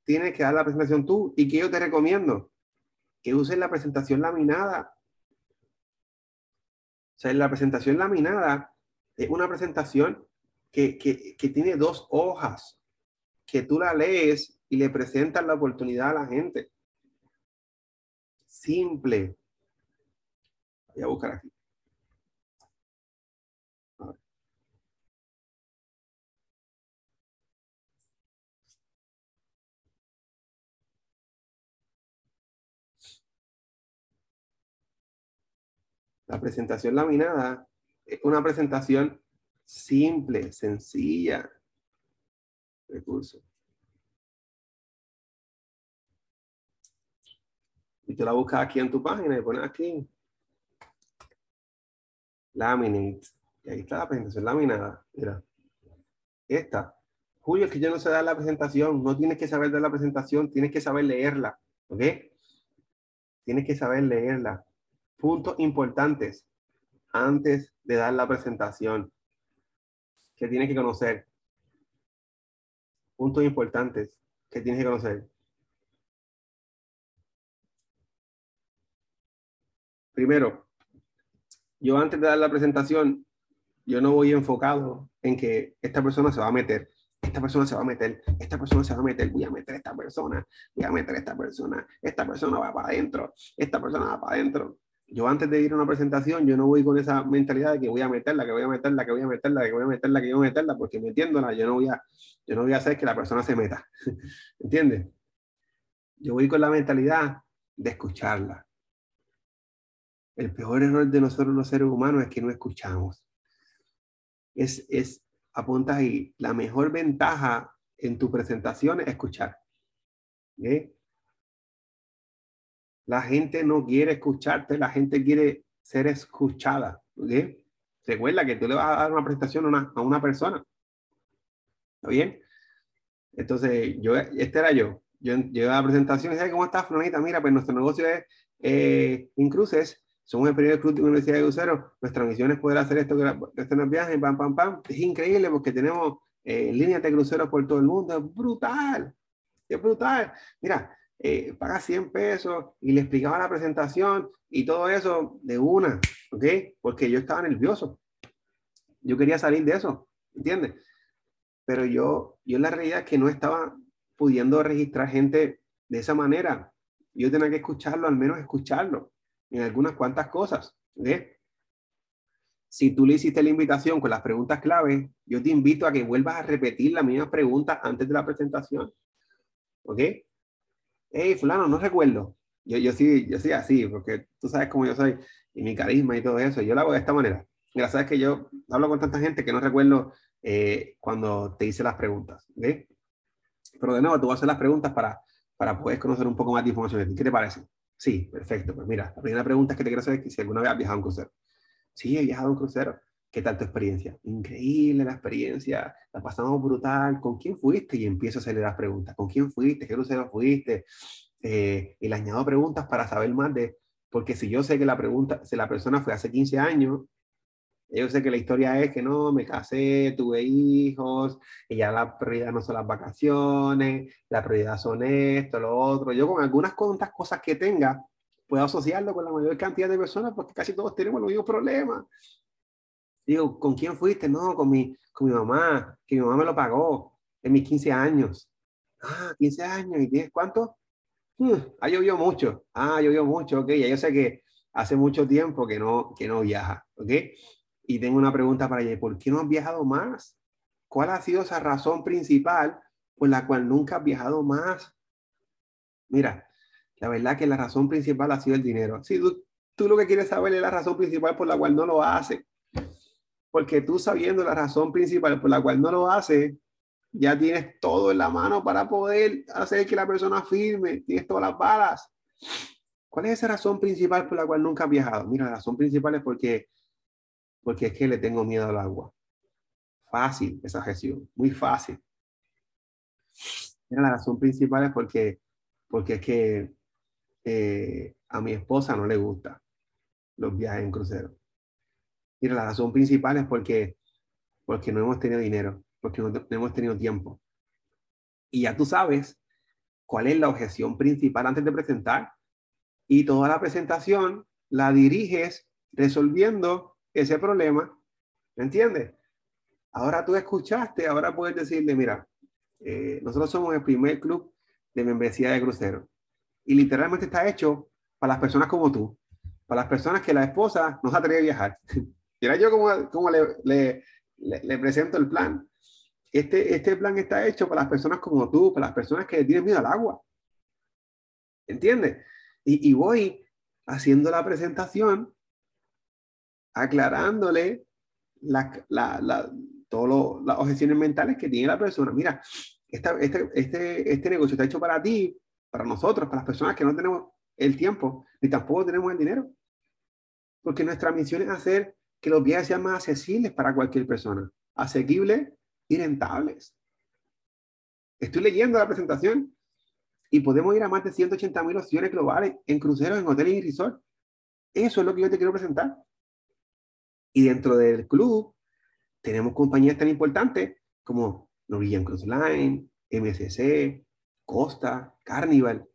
Tienes que dar la presentación tú. ¿Y que yo te recomiendo? Que uses la presentación laminada. O sea, la presentación laminada es una presentación que, que, que tiene dos hojas, que tú la lees y le presentas la oportunidad a la gente. Simple. Voy a buscar aquí. La presentación laminada es una presentación simple, sencilla. Recurso. Y tú la buscas aquí en tu página y pones aquí. Laminate. Y ahí está la presentación laminada. Mira. Esta. Julio, es que yo no sé dar la presentación. No tienes que saber dar la presentación, tienes que saber leerla. ¿Ok? Tienes que saber leerla puntos importantes antes de dar la presentación que tienes que conocer. Puntos importantes que tienes que conocer. Primero, yo antes de dar la presentación, yo no voy enfocado en que esta persona se va a meter, esta persona se va a meter, esta persona se va a meter, voy a meter a esta persona, voy a meter a esta persona, esta persona va para adentro, esta persona va para adentro yo antes de ir a una presentación, yo no voy con esa mentalidad de que voy a meterla, que voy a meterla, que voy a meterla, que voy a meterla, que voy a meterla, porque metiéndola yo no voy a, yo no voy a hacer que la persona se meta. ¿Entiendes? Yo voy con la mentalidad de escucharla. El peor error de nosotros los seres humanos es que no escuchamos. Es, es apunta ahí, la mejor ventaja en tu presentación es escuchar. La gente no quiere escucharte, la gente quiere ser escuchada. Recuerda que tú le vas a dar una presentación a una, a una persona. ¿Está bien? Entonces, yo, este era yo. Yo, yo a la presentación y ¿cómo estás, Florita? Mira, pues nuestro negocio es eh, Incruces. Somos el de Cruz de Universidad de Crucero. Nuestra misión es poder hacer esto, esto en viajes, pam, pam, pam. Es increíble porque tenemos eh, líneas de cruceros por todo el mundo. Es brutal. Es brutal. Mira, eh, paga 100 pesos y le explicaba la presentación y todo eso de una, ¿ok? Porque yo estaba nervioso. Yo quería salir de eso, ¿entiendes? Pero yo, yo la realidad es que no estaba pudiendo registrar gente de esa manera. Yo tenía que escucharlo, al menos escucharlo en algunas cuantas cosas, ¿ok? Si tú le hiciste la invitación con las preguntas clave, yo te invito a que vuelvas a repetir las mismas preguntas antes de la presentación. ¿Ok? hey, fulano, no recuerdo. Yo, yo, sí, yo sí así, porque tú sabes cómo yo soy y mi carisma y todo eso. Yo lo hago de esta manera. Mira, sabes que yo hablo con tanta gente que no recuerdo eh, cuando te hice las preguntas. ¿okay? Pero de nuevo, tú vas a hacer las preguntas para, para poder conocer un poco más de información. ¿Qué te parece? Sí, perfecto. Pues mira, la primera pregunta es que te quiero es si alguna vez has viajado a un crucero. Sí, he viajado a un crucero. ¿Qué tal tu experiencia? Increíble la experiencia, la pasamos brutal. ¿Con quién fuiste? Y empiezo a hacerle las preguntas. ¿Con quién fuiste? ¿Qué crucero fuiste? Eh, y le añado preguntas para saber más de, Porque si yo sé que la pregunta, si la persona fue hace 15 años, yo sé que la historia es que no, me casé, tuve hijos, y ya la prioridad no son las vacaciones, la prioridad son esto, lo otro. Yo con algunas cuantas cosas que tenga, puedo asociarlo con la mayor cantidad de personas porque casi todos tenemos los mismos problemas. Digo, ¿con quién fuiste? No, con mi, con mi mamá, que mi mamá me lo pagó en mis 15 años. Ah, 15 años, ¿y tienes cuánto? Hmm, ha llovido mucho. Ah, llovido mucho, ok. Ya yo sé que hace mucho tiempo que no, que no viaja, ok. Y tengo una pregunta para ella, ¿por qué no has viajado más? ¿Cuál ha sido esa razón principal por la cual nunca has viajado más? Mira, la verdad que la razón principal ha sido el dinero. Si tú, tú lo que quieres saber es la razón principal por la cual no lo hace. Porque tú sabiendo la razón principal por la cual no lo hace, ya tienes todo en la mano para poder hacer que la persona firme, tienes todas las balas. ¿Cuál es esa razón principal por la cual nunca has viajado? Mira, la razón principal es porque, porque es que le tengo miedo al agua. Fácil esa gestión, muy fácil. Mira, la razón principal es porque, porque es que eh, a mi esposa no le gusta los viajes en crucero. Mira, la razón principal es porque, porque no hemos tenido dinero porque no, hemos tenido tiempo. Y ya tú sabes cuál es la objeción principal antes de presentar. Y toda la presentación la diriges resolviendo ese problema. ¿Me entiendes? Ahora tú escuchaste, ahora puedes decirle, mira, eh, nosotros somos el primer club de membresía de crucero. Y literalmente está hecho para las personas como tú, para las personas que la esposa no se atreve a viajar. Mira yo como, como le, le, le, presento el plan. Este, este plan está hecho para las personas como tú, para las personas que tienen miedo al agua. ¿Entiendes? Y voy haciendo la presentación, aclarándole la, la, la, todas las objeciones mentales que tiene la persona. Mira, esta, este, este, este negocio está hecho para ti, para nosotros, para las personas que no tenemos el tiempo, ni tampoco tenemos el dinero. Porque nuestra misión es hacer que los viajes sean más accesibles para cualquier persona. Asequibles y rentables. Estoy leyendo la presentación y podemos ir a más de 180 mil opciones globales en cruceros, en hoteles y resort. Eso es lo que yo te quiero presentar. Y dentro del club tenemos compañías tan importantes como Norwegian Cruise Line, MSC, Costa, Carnival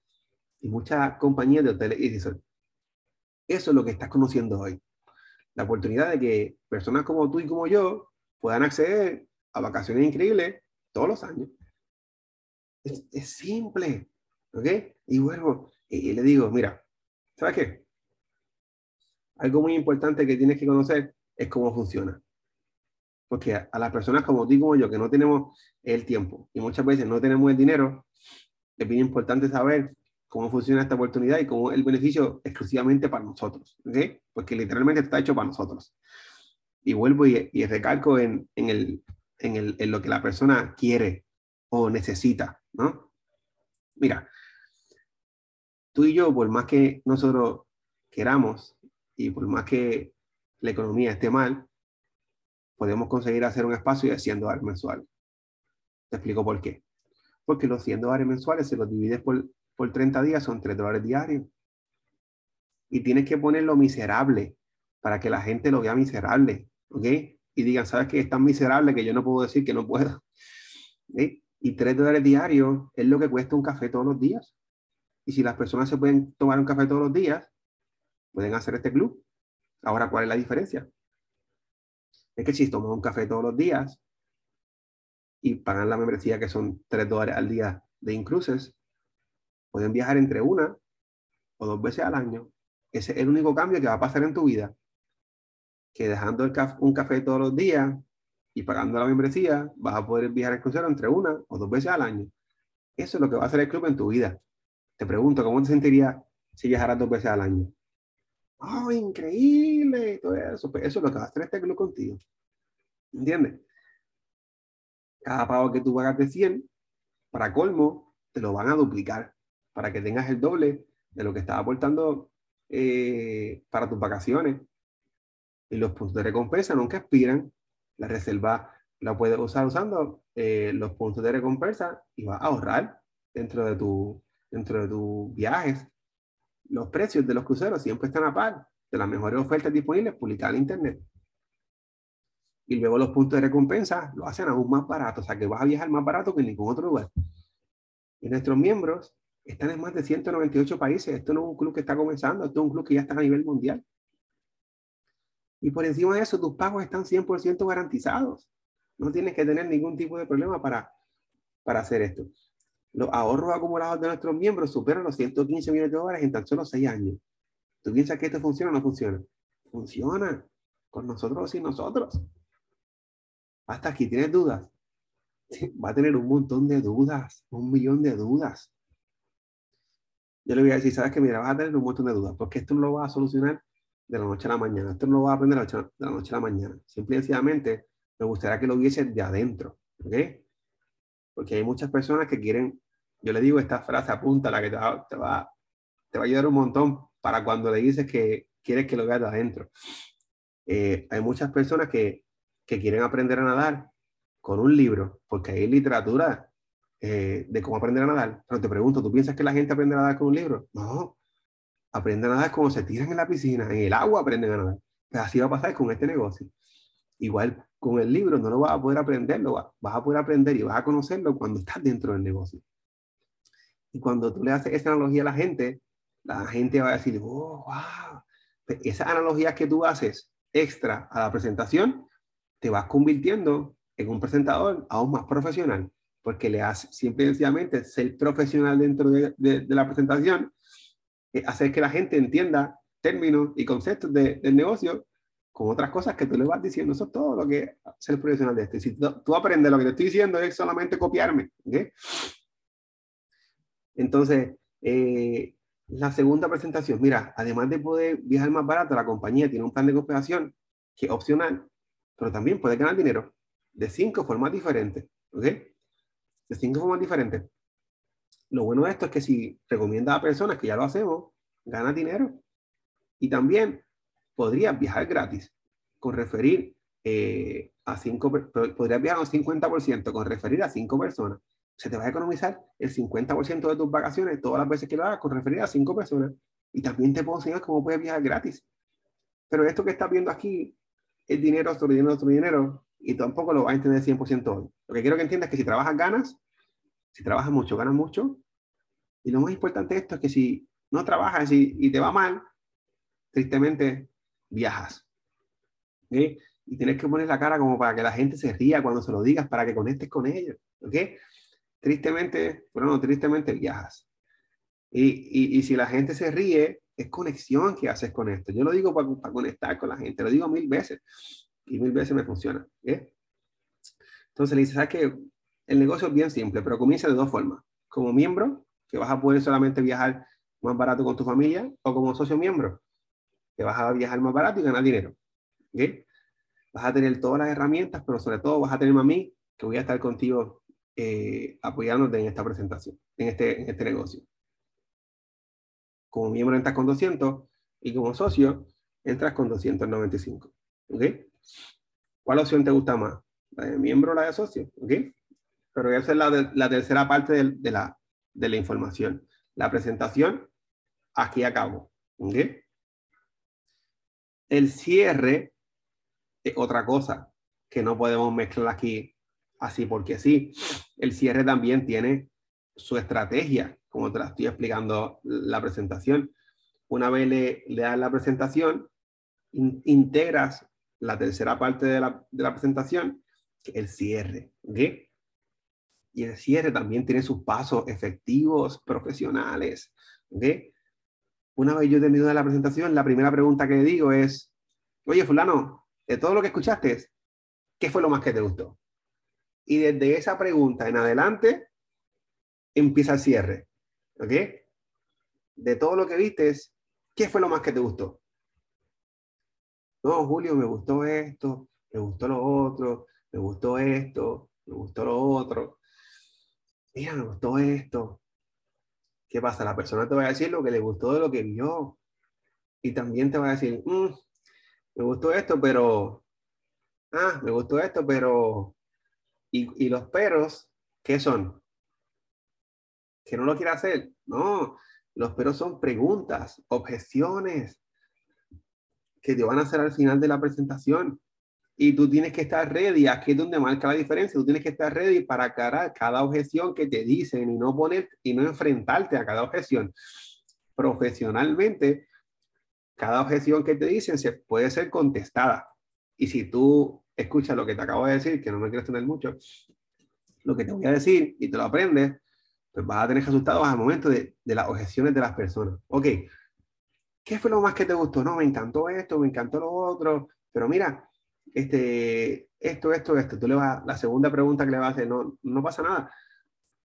y muchas compañías de hoteles y resort. Eso es lo que estás conociendo hoy. La oportunidad de que personas como tú y como yo puedan acceder a vacaciones increíbles todos los años. Es, simple, ¿ok? Y vuelvo y, le digo, mira, ¿sabes qué? Algo muy importante que tienes que conocer es cómo funciona. Porque a, las personas como tú y como yo, que no tenemos el tiempo y muchas veces no tenemos el dinero, es bien importante saber cómo funciona esta oportunidad y cómo el beneficio exclusivamente para nosotros. Porque literalmente está hecho para nosotros. Y vuelvo y, y recalco en, en, el, en, lo que la persona quiere o necesita, ¿no? Mira, tú y yo, por más que nosotros queramos y por más que la economía esté mal, podemos conseguir hacer un espacio de 100 dólares mensuales. Te explico por qué. Porque los 100 dólares mensuales, se los divides por, por 30 días, son 3 dólares diarios. Y tienes que ponerlo miserable para que la gente lo vea miserable, ¿ok? y digan, ¿sabes qué? Es tan miserable que yo no puedo decir que no puedo. Y tres dólares diarios es lo que cuesta un café todos los días. Y si las personas se pueden tomar un café todos los días, pueden hacer este club. Ahora, ¿cuál es la diferencia? Es que si toman un café todos los días y pagan la membresía que son tres dólares al día de Incruces, pueden viajar entre una o dos veces al año. Ese es el único cambio que va a pasar en tu vida que dejando un café todos los días y pagando la membresía, vas a poder viajar en crucero entre una o dos veces al año. Eso es lo que va a hacer el club en tu vida. Te pregunto, ¿cómo te sentirías si viajaras dos veces al año? ¡Oh, increíble! Todo eso. Pues eso es lo que va a hacer este club contigo. ¿Entiendes? Cada pago que tú pagas de 100, para colmo, te lo van a duplicar para que tengas el doble de lo que estás aportando eh, para tus vacaciones y los puntos de recompensa nunca expiran. La reserva la puedes usar usando eh, los puntos de recompensa y vas a ahorrar dentro de dentro de tus viajes. Los precios de los cruceros siempre están a par de las mejores ofertas disponibles publicadas en Internet. Y luego los puntos de recompensa lo hacen aún más barato, o sea que vas a viajar más barato que en ningún otro lugar. Y nuestros miembros están en más de 198 países. Esto no es un club que está comenzando, esto es un club que ya está a nivel mundial. Y por encima de eso, tus pagos están 100% garantizados. No tienes que tener ningún tipo de problema para, para hacer esto. Los ahorros acumulados de nuestros miembros superan los 115 millones de dólares en tan solo 6 años. ¿Tú piensas que esto funciona o no funciona? Funciona. Con nosotros o sin nosotros. Hasta aquí, ¿tienes dudas? Va a tener un montón de dudas, un millón de dudas. Yo le voy a decir, sabes que mira, vas a tener un montón de dudas, porque esto no lo va a solucionar de la noche a la mañana. Esto no lo va a aprender de la noche a la mañana. Simple y sencillamente, me gustaría que lo hubiese de adentro. ¿Ok? Porque hay muchas personas que quieren, yo le digo esta frase, apunta la que te va, te va, te va a ayudar un montón para cuando le dices que quieres que lo veas de adentro. Eh, hay muchas personas que, que, quieren aprender a nadar con un libro, porque hay literatura eh, de cómo aprender a nadar. Pero te pregunto, ¿tú piensas que la gente aprende a nadar con un libro? No. Aprenden a nadar como se tiran en la piscina, en el agua aprenden a nadar. Pues así va a pasar con este negocio. Igual con el libro no lo vas a poder aprenderlo, vas a poder aprender y vas a conocerlo cuando estás dentro del negocio. Y cuando tú le haces esa analogía a la gente, la gente va a decir, oh, wow. Esas analogías que tú haces extra a la presentación, te vas convirtiendo en un presentador aún más profesional, porque le hace siempre sencillamente ser profesional dentro de, la presentación, eh, hacer que la gente entienda términos y conceptos del negocio con otras cosas que tú le vas diciendo. Eso es todo lo que ser profesional de este. Si tú, aprendes lo que te estoy diciendo es solamente copiarme. Entonces, eh, la segunda presentación, mira, además de poder viajar más barato, la compañía tiene un plan de cooperación que es opcional, pero también puede ganar dinero de cinco formas diferentes. ¿Ok? De cinco formas diferentes. Lo bueno de esto es que si recomienda a personas que ya lo hacemos, gana dinero. Y también podrías viajar gratis con referir eh, a cinco, podrías viajar un 50% con referir a cinco personas. Se te va a economizar el 50% de tus vacaciones todas las veces que lo hagas con referir a cinco personas. Y también te puedo enseñar cómo puedes viajar gratis. Pero esto que estás viendo aquí es dinero sobre dinero sobre dinero y tampoco lo vas a entender 100% hoy. Lo que quiero que entiendas es que si trabajas, ganas. Si trabajas mucho, ganas mucho. Y lo más importante de esto es que si no trabajas y, y te va mal, tristemente viajas. ¿okay? Y tienes que poner la cara como para que la gente se ría cuando se lo digas, para que conectes con ellos. ¿ok? Tristemente, bueno, tristemente viajas. Y, y, y, si la gente se ríe, es conexión que haces con esto. Yo lo digo para, para conectar con la gente, lo digo mil veces. Y mil veces me funciona. ¿okay? Entonces le dices, ¿sabes qué? El negocio es bien simple, pero comienza de dos formas. Como miembro, que vas a poder solamente viajar más barato con tu familia, o como socio miembro, que vas a viajar más barato y ganar dinero. ¿okay? Vas a tener todas las herramientas, pero sobre todo vas a tener a mí, que voy a estar contigo eh, apoyándote en esta presentación, en este, en este negocio. Como miembro entras con 200 y como socio entras con 295. ¿Ok? ¿Cuál opción te gusta más? ¿La de miembro o la de socio? Pero esa es la, la tercera parte de, de, la, de la información. La presentación, aquí acabo. ¿Ok? El cierre es otra cosa que no podemos mezclar aquí así porque sí. El cierre también tiene su estrategia, como te la estoy explicando la presentación. Una vez le, le das la presentación, integras la tercera parte de la, de la presentación, el cierre. Y el cierre también tiene sus pasos efectivos, profesionales. ¿okay? Una vez yo he terminado la presentación, la primera pregunta que digo es, oye, fulano, de todo lo que escuchaste, ¿qué fue lo más que te gustó? Y desde esa pregunta en adelante, empieza el cierre. ¿Ok? De todo lo que viste, ¿qué fue lo más que te gustó? No, Julio, me gustó esto, me gustó lo otro, me gustó esto, me gustó lo otro. Mira, me gustó esto. ¿Qué pasa? La persona te va a decir lo que le gustó de lo que vio. Y también te va a decir, mm, me gustó esto, pero... Ah, me gustó esto, pero... ¿Y, y los peros qué son? Que no lo quiere hacer. No, Los pero son preguntas, objeciones que te van a hacer al final de la presentación. Y tú tienes que estar ready. Aquí es donde marca la diferencia. Tú tienes que estar ready para aclarar cada objeción que te dicen y no poner y no enfrentarte a cada objeción. Profesionalmente, cada objeción que te dicen se puede ser contestada. Y si tú escuchas lo que te acabo de decir, que no me quieres tener mucho, lo que te voy a decir y te lo aprendes, pues vas a tener resultados al momento de, de las objeciones de las personas. Ok, ¿qué fue lo más que te gustó? No, me encantó esto, me encantó lo otro, pero mira, este, esto, esto, esto. Tú le vas, la segunda pregunta que le vas a hacer, no, no pasa nada.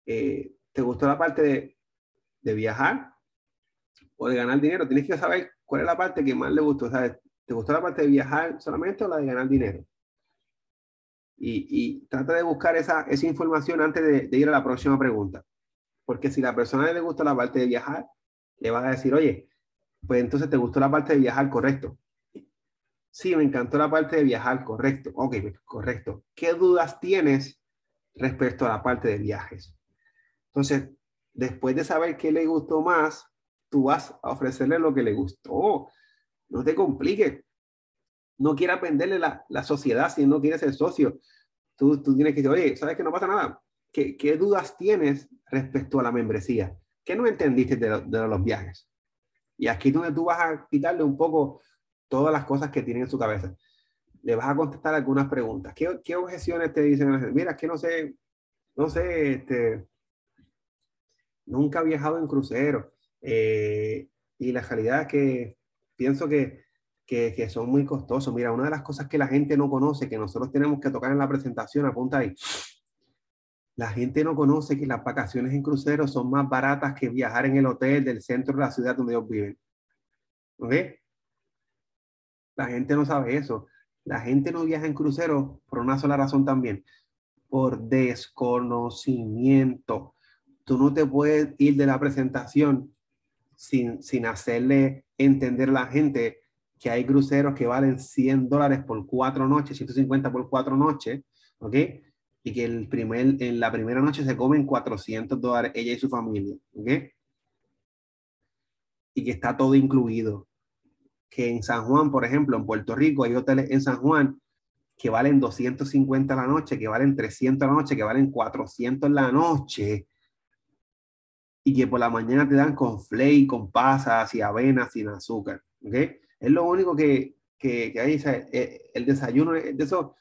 Eh, ¿Te gustó la parte de, viajar o de ganar dinero? Tienes que saber cuál es la parte que más le gustó. ¿Te gustó la parte de viajar solamente o la de ganar dinero? Y, y trata de buscar esa, esa información antes de, de, ir a la próxima pregunta. Porque si la persona le gusta la parte de viajar, le vas a decir, oye, pues entonces te gustó la parte de viajar, correcto. Sí, me encantó la parte de viajar, correcto. Ok, correcto. ¿Qué dudas tienes respecto a la parte de viajes? Entonces, después de saber qué le gustó más, tú vas a ofrecerle lo que le gustó. No te compliques. No quieras venderle la, la sociedad si no quieres ser socio. Tú, tú tienes que decir, oye, ¿sabes que no pasa nada? ¿Qué, ¿Qué, dudas tienes respecto a la membresía? ¿Qué no entendiste de, de los viajes? Y aquí es donde tú vas a quitarle un poco todas las cosas que tienen en su cabeza. Le vas a contestar algunas preguntas. ¿Qué, qué objeciones te dicen? Mira, que no sé, no sé, este, nunca he viajado en crucero. Eh, y la realidad es que pienso que, que, que, son muy costosos. Mira, una de las cosas que la gente no conoce, que nosotros tenemos que tocar en la presentación, apunta ahí. La gente no conoce que las vacaciones en crucero son más baratas que viajar en el hotel del centro de la ciudad donde ellos viven. ¿Ok? La gente no sabe eso. La gente no viaja en crucero por una sola razón también, por desconocimiento. Tú no te puedes ir de la presentación sin, sin hacerle entender a la gente que hay cruceros que valen 100 dólares por cuatro noches, 150 por cuatro noches, ¿ok? Y que el primer, en la primera noche se comen 400 dólares ella y su familia, ¿ok? Y que está todo incluido que en San Juan, por ejemplo, en Puerto Rico hay hoteles en San Juan que valen 250 la noche, que valen 300 la noche, que valen 400 la noche. Y que por la mañana te dan con flake, con pasas y avenas sin azúcar. ¿okay? Es lo único que, que, que hay. Eh, el desayuno de esos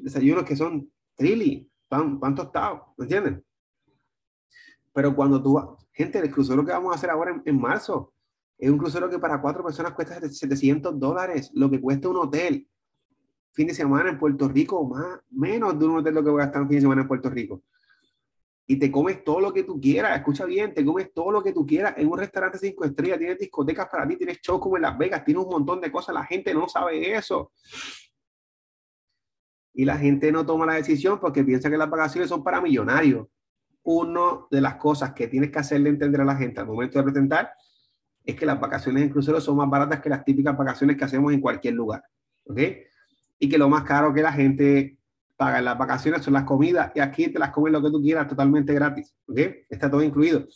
desayunos que son trilly, pan, pan tostado, ¿me entienden? Pero cuando tú, gente, el crucero que vamos a hacer ahora en, en marzo, es un crucero que para cuatro personas cuesta 700 dólares, lo que cuesta un hotel. Fin de semana en Puerto Rico, más, menos de un hotel lo que voy a gastar un fin de semana en Puerto Rico. Y te comes todo lo que tú quieras, escucha bien, te comes todo lo que tú quieras en un restaurante cinco estrellas, tienes discotecas para ti, tienes shows como en Las Vegas, tienes un montón de cosas, la gente no sabe eso. Y la gente no toma la decisión porque piensa que las vacaciones son para millonarios. Una de las cosas que tienes que hacerle entender a la gente al momento de presentar es que las vacaciones en crucero son más baratas que las típicas vacaciones que hacemos en cualquier lugar. ¿Ok? Y que lo más caro que la gente paga en las vacaciones son las comidas y aquí te las comes lo que tú quieras totalmente gratis. ¿Ok? Está todo incluido.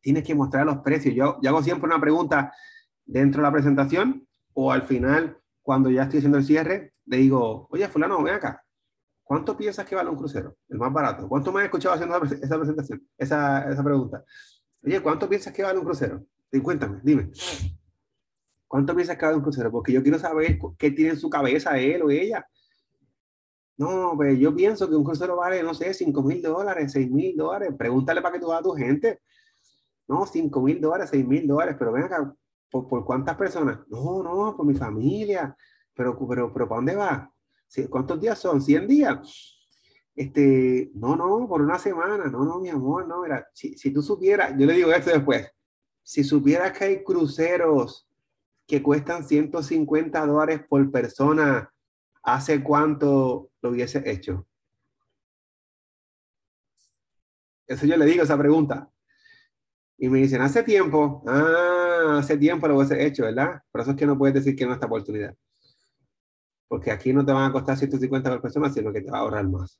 Tienes que mostrar los precios. Yo, yo hago siempre una pregunta dentro de la presentación o al final, cuando ya estoy haciendo el cierre, le digo, oye, fulano, ven acá. ¿Cuánto piensas que vale un crucero? El más barato. ¿Cuánto me has escuchado haciendo esa presentación? Esa, esa pregunta. Oye, ¿cuánto piensas que vale un crucero? Cuéntame, dime. ¿Cuánto piensas cada un crucero? Porque yo quiero saber qué tiene en su cabeza él o ella. No, pues yo pienso que un crucero vale, no sé, 5 mil dólares, 6 mil dólares. Pregúntale para que tú vas a tu gente. No, 5 mil dólares, 6 mil dólares, pero ven acá, ¿por, ¿por, cuántas personas? No, no, por mi familia. Pero, pero, pero ¿para dónde va? ¿Cuántos días son? ¿100 días? Este, no, no, por una semana. No, no, mi amor, no, mira, si, si tú supieras, yo le digo esto después si supieras que hay cruceros que cuestan 150 dólares por persona, ¿hace cuánto lo hubiese hecho? Eso yo le digo esa pregunta. Y me dicen, hace tiempo, ah, hace tiempo lo hubiese hecho, ¿verdad? Por eso es que no puedes decir que no esta oportunidad. Porque aquí no te van a costar 150 por persona, sino que te va a ahorrar más.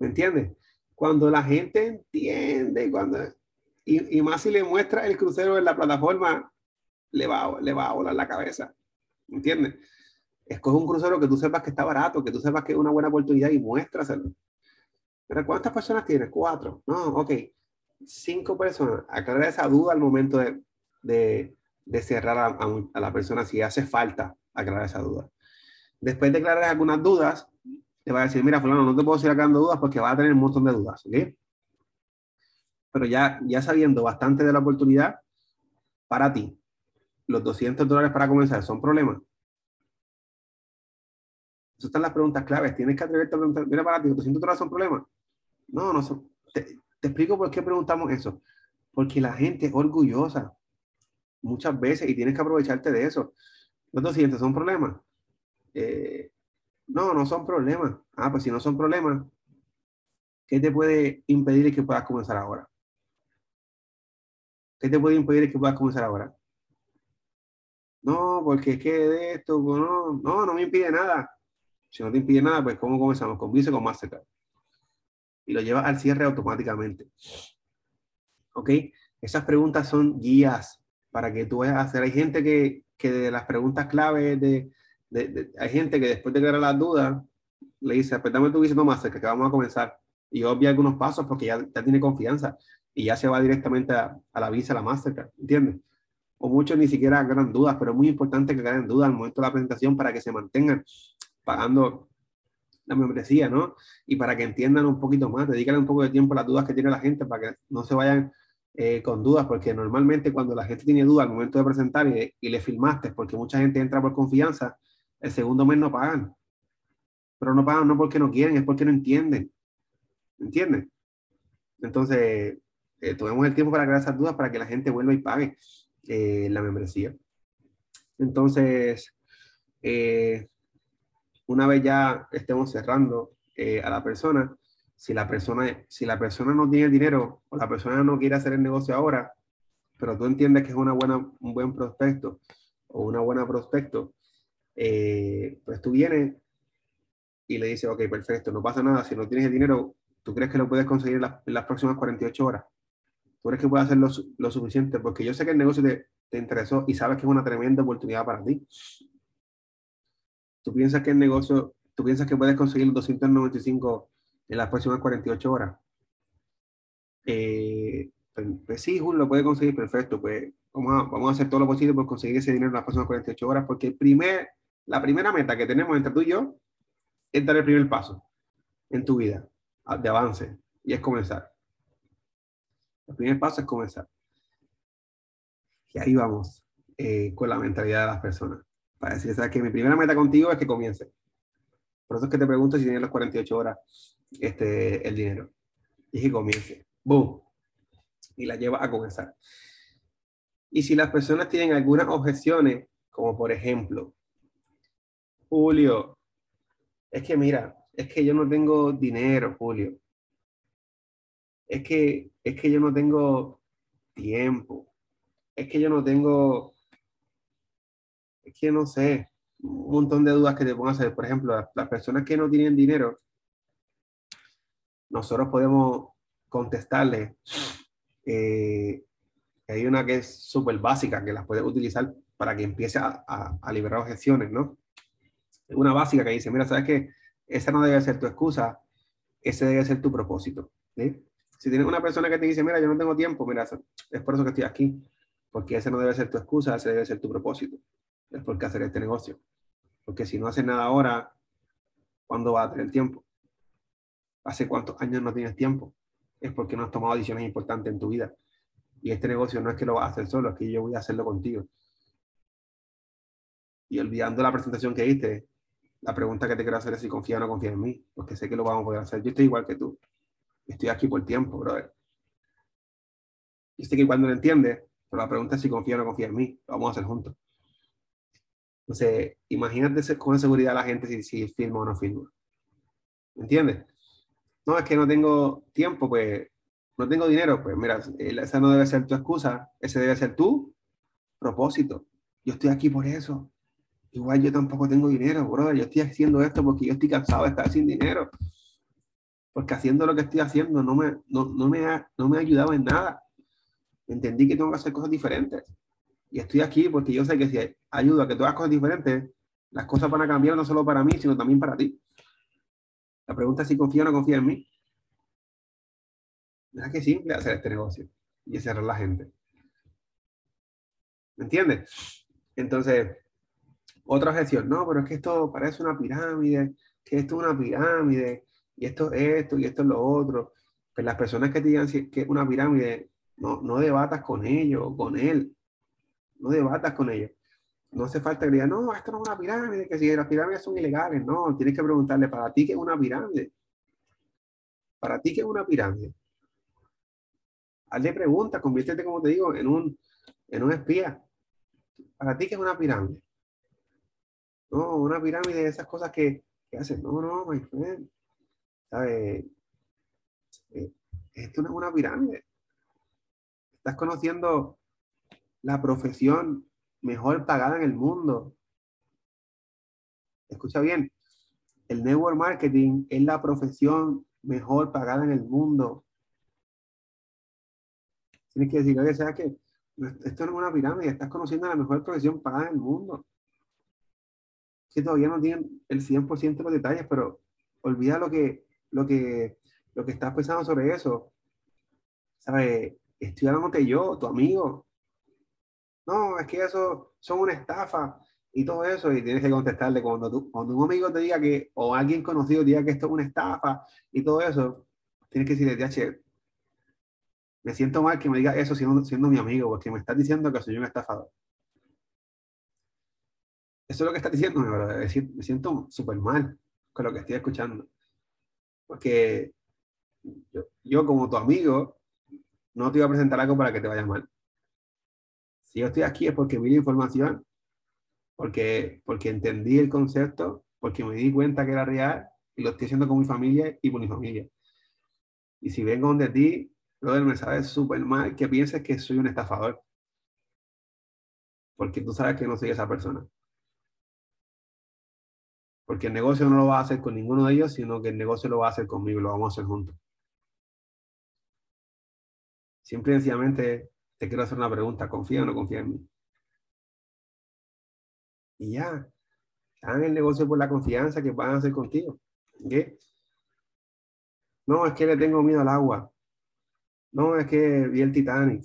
¿Me entiendes? Cuando la gente entiende, cuando, y, y, más si le muestra el crucero en la plataforma, le va, le va a volar la cabeza. ¿Entiendes? Escoge un crucero que tú sepas que está barato, que tú sepas que es una buena oportunidad y muéstraselo. Pero ¿cuántas personas tienes? Cuatro. No, ok. Cinco personas. Aclarar esa duda al momento de, de, de cerrar a, a, a, la persona si hace falta aclarar esa duda. Después de aclarar algunas dudas, te va a decir, mira, fulano, no te puedo seguir aclarando dudas porque va a tener un montón de dudas, ¿ok? Pero ya, ya sabiendo bastante de la oportunidad, para ti, los 200 dólares para comenzar son problemas. Esas están las preguntas claves. Tienes que atreverte a preguntar, mira, para ti, los 200 dólares son problemas. No, no son. Te, te explico por qué preguntamos eso. Porque la gente es orgullosa muchas veces y tienes que aprovecharte de eso. Los 200 son problemas. Eh, no, no son problemas. Ah, pues si no son problemas, ¿qué te puede impedir que puedas comenzar ahora? ¿Qué te puede impedir que puedas comenzar ahora? No, porque es que de esto, no, no, no me impide nada. Si no te impide nada, pues ¿cómo comenzamos? Con Visa con Mastercard. Y lo llevas al cierre automáticamente. ¿Ok? Esas preguntas son guías para que tú vayas hacer. Hay gente que, que de las preguntas claves de, de, de, hay gente que después de crear las dudas, le dice, dame tu no Mastercard, que vamos a comenzar. Y obvia algunos pasos porque ya, ya tiene confianza y ya se va directamente a, a la Visa, a la Mastercard, ¿entiendes? O muchos ni siquiera ganan dudas, pero es muy importante que ganen dudas al momento de la presentación para que se mantengan pagando la membresía, ¿no? Y para que entiendan un poquito más, dedican un poco de tiempo a las dudas que tiene la gente para que no se vayan eh, con dudas, porque normalmente cuando la gente tiene dudas al momento de presentar y, y, le filmaste, porque mucha gente entra por confianza, el segundo mes no pagan. Pero no pagan no porque no quieren, es porque no entienden. ¿Entienden? Entonces, eh, tomemos el tiempo para crear esas dudas para que la gente vuelva y pague eh, la membresía. Entonces, eh, una vez ya estemos cerrando eh, a la persona, si la persona, si la persona no tiene dinero o la persona no quiere hacer el negocio ahora, pero tú entiendes que es una buena, un buen prospecto o una buena prospecto, eh, pues tú vienes y le dices, ok, perfecto, no pasa nada, si no tienes el dinero, ¿tú crees que lo puedes conseguir en, la, en las próximas 48 horas? ¿Tú crees que puedes hacer lo, lo, suficiente? Porque yo sé que el negocio te, te interesó y sabes que es una tremenda oportunidad para ti tú piensas que el negocio, tú piensas que puedes conseguir 295 en las próximas 48 horas. Eh, pues, pues, sí, Julio lo puede conseguir, perfecto. Pues vamos a, vamos a hacer todo lo posible por conseguir ese dinero en las próximas 48 horas, porque el primer, la primera meta que tenemos entre tú y yo es dar el primer paso en tu vida de avance y es comenzar. El primer paso es comenzar. Y ahí vamos eh, con la mentalidad de las personas para decir, ¿sabes que Mi primera meta contigo es que comience. Por eso es que te pregunto si tienes las 48 horas este, el dinero. Y que comience. ¡Boom! Y la lleva a comenzar. Y si las personas tienen algunas objeciones, como por ejemplo, Julio, es que mira, es que yo no tengo dinero, Julio. Es que, es que yo no tengo tiempo. Es que yo no tengo es que no sé, un montón de dudas que te pongan a hacer. Por ejemplo, las, personas que no tienen dinero, nosotros podemos contestarle. Eh, hay una que es súper básica, que las puedes utilizar para que empiece a, a, liberar objeciones, ¿no? Una básica que dice, mira, ¿sabes qué? Esa no debe ser tu excusa, ese debe ser tu propósito. Si tienes una persona que te dice, mira, yo no tengo tiempo, mira, es por eso que estoy aquí, porque ese no debe ser tu excusa, ese debe ser tu propósito es por qué hacer este negocio. Porque si no haces nada ahora, ¿cuándo vas a tener tiempo? ¿Hace cuántos años no tienes tiempo? Es porque no has tomado decisiones importantes en tu vida. Y este negocio no es que lo vas a hacer solo, es que yo voy a hacerlo contigo. Y olvidando la presentación que diste, la pregunta que te quiero hacer es si confía o no confía en mí, porque sé que lo vamos a poder hacer. Yo estoy igual que tú. Estoy aquí por tiempo, brother. Y sé que cuando lo entiendes, pero la pregunta es si confía o no confía en mí. Lo vamos a hacer juntos. Entonces, imagínate con seguridad la gente si, si firma o no firma. ¿Me entiendes? No, es que no tengo tiempo, pues no tengo dinero, pues mira, esa no debe ser tu excusa, ese debe ser tu propósito. Yo estoy aquí por eso. Igual yo tampoco tengo dinero, brother. Yo estoy haciendo esto porque yo estoy cansado de estar sin dinero. porque haciendo lo que estoy haciendo no me, no, no me, ha, no me ha ayudado en nada. Entendí que tengo que hacer cosas diferentes. Y estoy aquí porque yo sé que si ayudo a que tú hagas cosas diferentes, las cosas van a cambiar no solo para mí, sino también para ti. La pregunta es si confía o no confía en mí. Es que simple hacer este negocio y cerrar la gente. ¿Me entiendes? Entonces, otra objeción, no, pero es que esto parece una pirámide, que esto es una pirámide, y esto es esto, y esto es lo otro. Pues las personas que te digan que es una pirámide, no, no debatas con ellos con él. No debatas con ellos. No hace falta que digan, no, esto no es una pirámide, que si las pirámides son ilegales. No, tienes que preguntarle, ¿para ti qué es una pirámide? ¿Para ti qué es una pirámide? Hazle preguntas, conviértete, como te digo, en un, en un espía. ¿Para ti qué es una pirámide? No, una pirámide de esas cosas que, que hacen. No, no, my friend. ¿Sabes? Eh, esto no es una pirámide. Estás conociendo la profesión mejor pagada en el mundo. Escucha bien, el network marketing es la profesión mejor pagada en el mundo. Tienes que decir, oye, ¿sabes qué? Esto no es una pirámide, estás conociendo la mejor profesión pagada en el mundo. Que todavía no tienen el 100% de los detalles, pero olvida lo que, lo que, lo que estás pensando sobre eso. ¿Sabes? Estoy hablándote yo, tu amigo. No, es que eso son una estafa y todo eso, y tienes que contestarle cuando, tú, cuando un amigo te diga que, o alguien conocido diga que esto es una estafa y todo eso, tienes que decirle, me siento mal que me diga eso siendo, siendo mi amigo, porque me estás diciendo que soy un estafador. Eso es lo que estás diciendo, me siento súper mal con lo que estoy escuchando. Porque yo, yo, como tu amigo, no te iba a presentar algo para que te vaya mal. Si yo estoy aquí es porque vi la información, porque, porque entendí el concepto, porque me di cuenta que era real y lo estoy haciendo con mi familia y con mi familia. Y si vengo donde ti, brother, me sabes súper mal que pienses que soy un estafador. Porque tú sabes que no soy esa persona. Porque el negocio no lo va a hacer con ninguno de ellos, sino que el negocio lo va a hacer conmigo, lo vamos a hacer juntos. Siempre y sencillamente te quiero hacer una pregunta, ¿confía o no confía en mí? Y ya, hagan el negocio por la confianza que van a hacer contigo. ¿Qué? No, es que le tengo miedo al agua. No, es que vi el Titanic.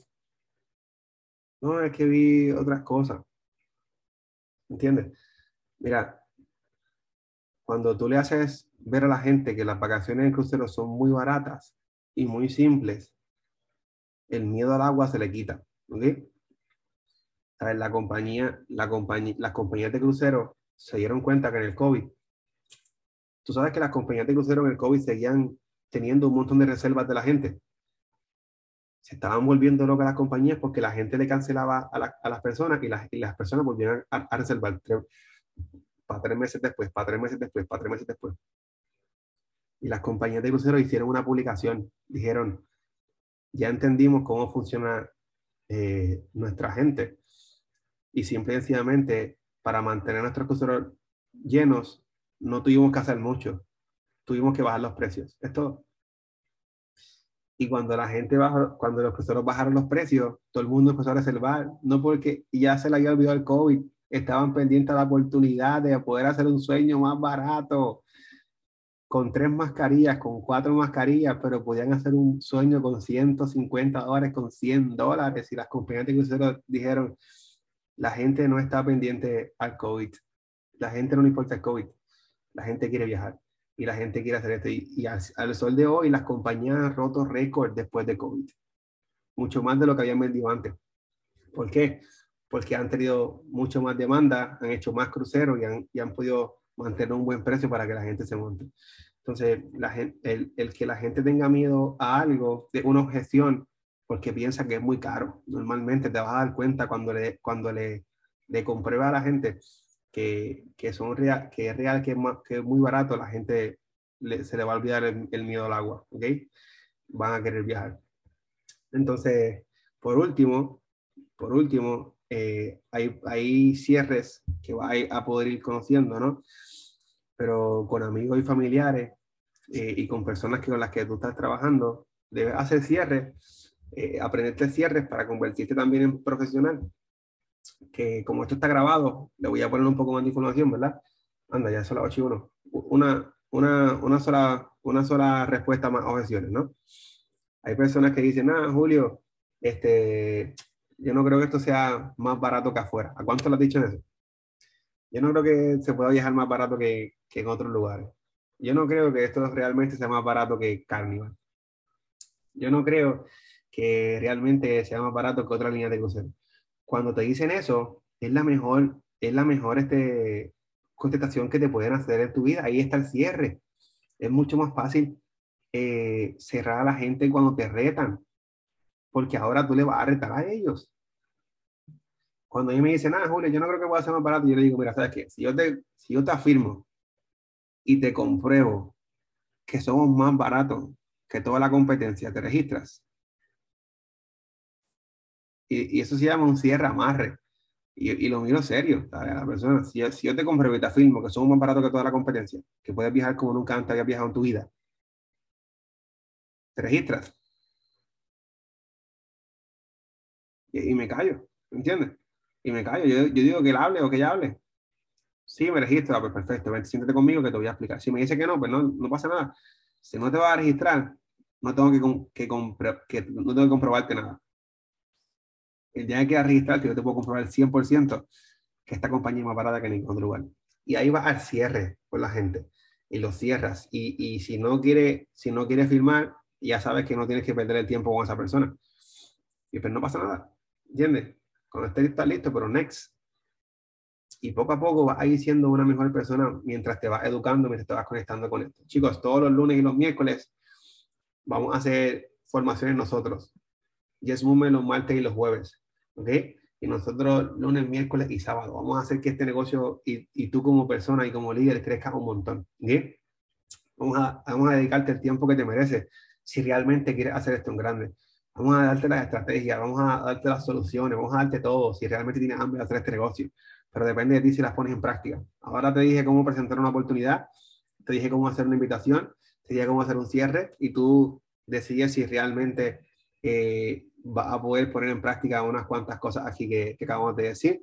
No, es que vi otras cosas. ¿Entiendes? Mira, cuando tú le haces ver a la gente que las vacaciones en crucero son muy baratas y muy simples, el miedo al agua se le quita. ¿Ok? ¿Sabes? La compañía, la compañía, las compañías de crucero se dieron cuenta que en el COVID, tú sabes que las compañías de crucero en el COVID seguían teniendo un montón de reservas de la gente se estaban volviendo locas las compañías porque la gente le cancelaba a, a las personas y las, y las personas volvían a, reservar para tres meses después, para tres meses después, para tres meses después. Y las compañías de cruceros hicieron una publicación, dijeron, ya entendimos cómo funciona eh, nuestra gente y simple y sencillamente para mantener nuestros cruceros llenos no tuvimos que hacer mucho, tuvimos que bajar los precios. Esto y cuando la gente bajó, cuando los cruceros bajaron los precios, todo el mundo empezó a reservar, no porque ya se le había olvidado el COVID, estaban pendientes a la oportunidad de poder hacer un sueño más barato, con tres mascarillas, con cuatro mascarillas, pero podían hacer un sueño con 150 dólares, con 100 dólares, y las compañías de cruceros dijeron, la gente no está pendiente al COVID, la gente no le importa el COVID, la gente quiere viajar y la gente quiere hacer esto. Y, al, sol de hoy, las compañías han roto récord después de COVID. Mucho más de lo que habían vendido antes. ¿Por qué? Porque han tenido mucho más demanda, han hecho más cruceros y han, y han podido mantener un buen precio para que la gente se monte. Entonces, la gente, el, el, que la gente tenga miedo a algo, de una objeción, porque piensa que es muy caro. Normalmente te vas a dar cuenta cuando le, cuando le, le comprueba a la gente que, que, son real, que es real, que es, que es muy barato, la gente se le va a olvidar el, miedo al agua, ¿ok? Van a querer viajar. Entonces, por último, por último, eh, hay, cierres que va a poder ir conociendo, ¿no? Pero con amigos y familiares, eh, y con personas con las que tú estás trabajando, debes hacer cierres, eh, aprenderte cierres para convertirte también en profesional. Que como esto está grabado, le voy a poner un poco más de información, ¿verdad? Anda, ya son las 8 y 1. Una, una, una, sola, una sola respuesta más objeciones, ¿no? Hay personas que dicen, ah, Julio, este, yo no creo que esto sea más barato que afuera. ¿A cuánto le has dicho eso? Yo no creo que se pueda viajar más barato que, que en otros lugares. Yo no creo que esto realmente sea más barato que Carnival. Yo no creo que realmente sea más barato que otra línea de crucero. Cuando te dicen eso, es la mejor, es la mejor este, contestación que te pueden hacer en tu vida. Ahí está el cierre. Es mucho más fácil eh, cerrar a la gente cuando te retan, porque ahora tú le vas a retar a ellos. Cuando ellos me dicen, ah, Julio, yo no creo que pueda ser más barato, yo le digo, mira, ¿sabes qué? Si yo te, si yo te afirmo y te compruebo que somos más baratos que toda la competencia, te registras. Y, eso se llama un cierre amarre. Y, lo miro serio, la persona. Si yo, si yo te compruebo y te afirmo que somos más baratos que toda la competencia, que puedes viajar como nunca antes habías viajado en tu vida, te registras. Y, y me callo, ¿entiendes? Y me callo. Yo, yo, digo que él hable o que ella hable. Sí, me registro, ah, pues perfecto, ven, siéntate conmigo que te voy a explicar. Si me dice que no, pues no, no pasa nada. Si no te vas a registrar, no tengo que, que, que, no tengo que comprobarte nada. El día que registrarte, yo te puedo comprobar el 100% que esta compañía es más barata que en ningún otro lugar. Y ahí vas al cierre con la gente y lo cierras. Y, y si no quiere, si no quiere firmar, ya sabes que no tienes que perder el tiempo con esa persona. Y pues no pasa nada. ¿Entiendes? Cuando estés está listo, pero next. Y poco a poco vas a ir siendo una mejor persona mientras te vas educando, mientras te vas conectando con esto. Chicos, todos los lunes y los miércoles vamos a hacer formaciones nosotros. Yes Movement los martes y los jueves. ¿Ok? Y nosotros lunes, miércoles y sábado. Vamos a hacer que este negocio y, y tú como persona y como líder crezcas un montón. ¿Ok? Vamos a, vamos a dedicarte el tiempo que te mereces si realmente quieres hacer esto en grande. Vamos a darte las estrategias, vamos a darte las soluciones, vamos a darte todo si realmente tienes hambre de hacer este negocio. Pero depende de ti si las pones en práctica. Ahora te dije cómo presentar una oportunidad, te dije cómo hacer una invitación, te dije cómo hacer un cierre y tú decides si realmente eh, vas a poder poner en práctica unas cuantas cosas aquí que, que acabamos de decir.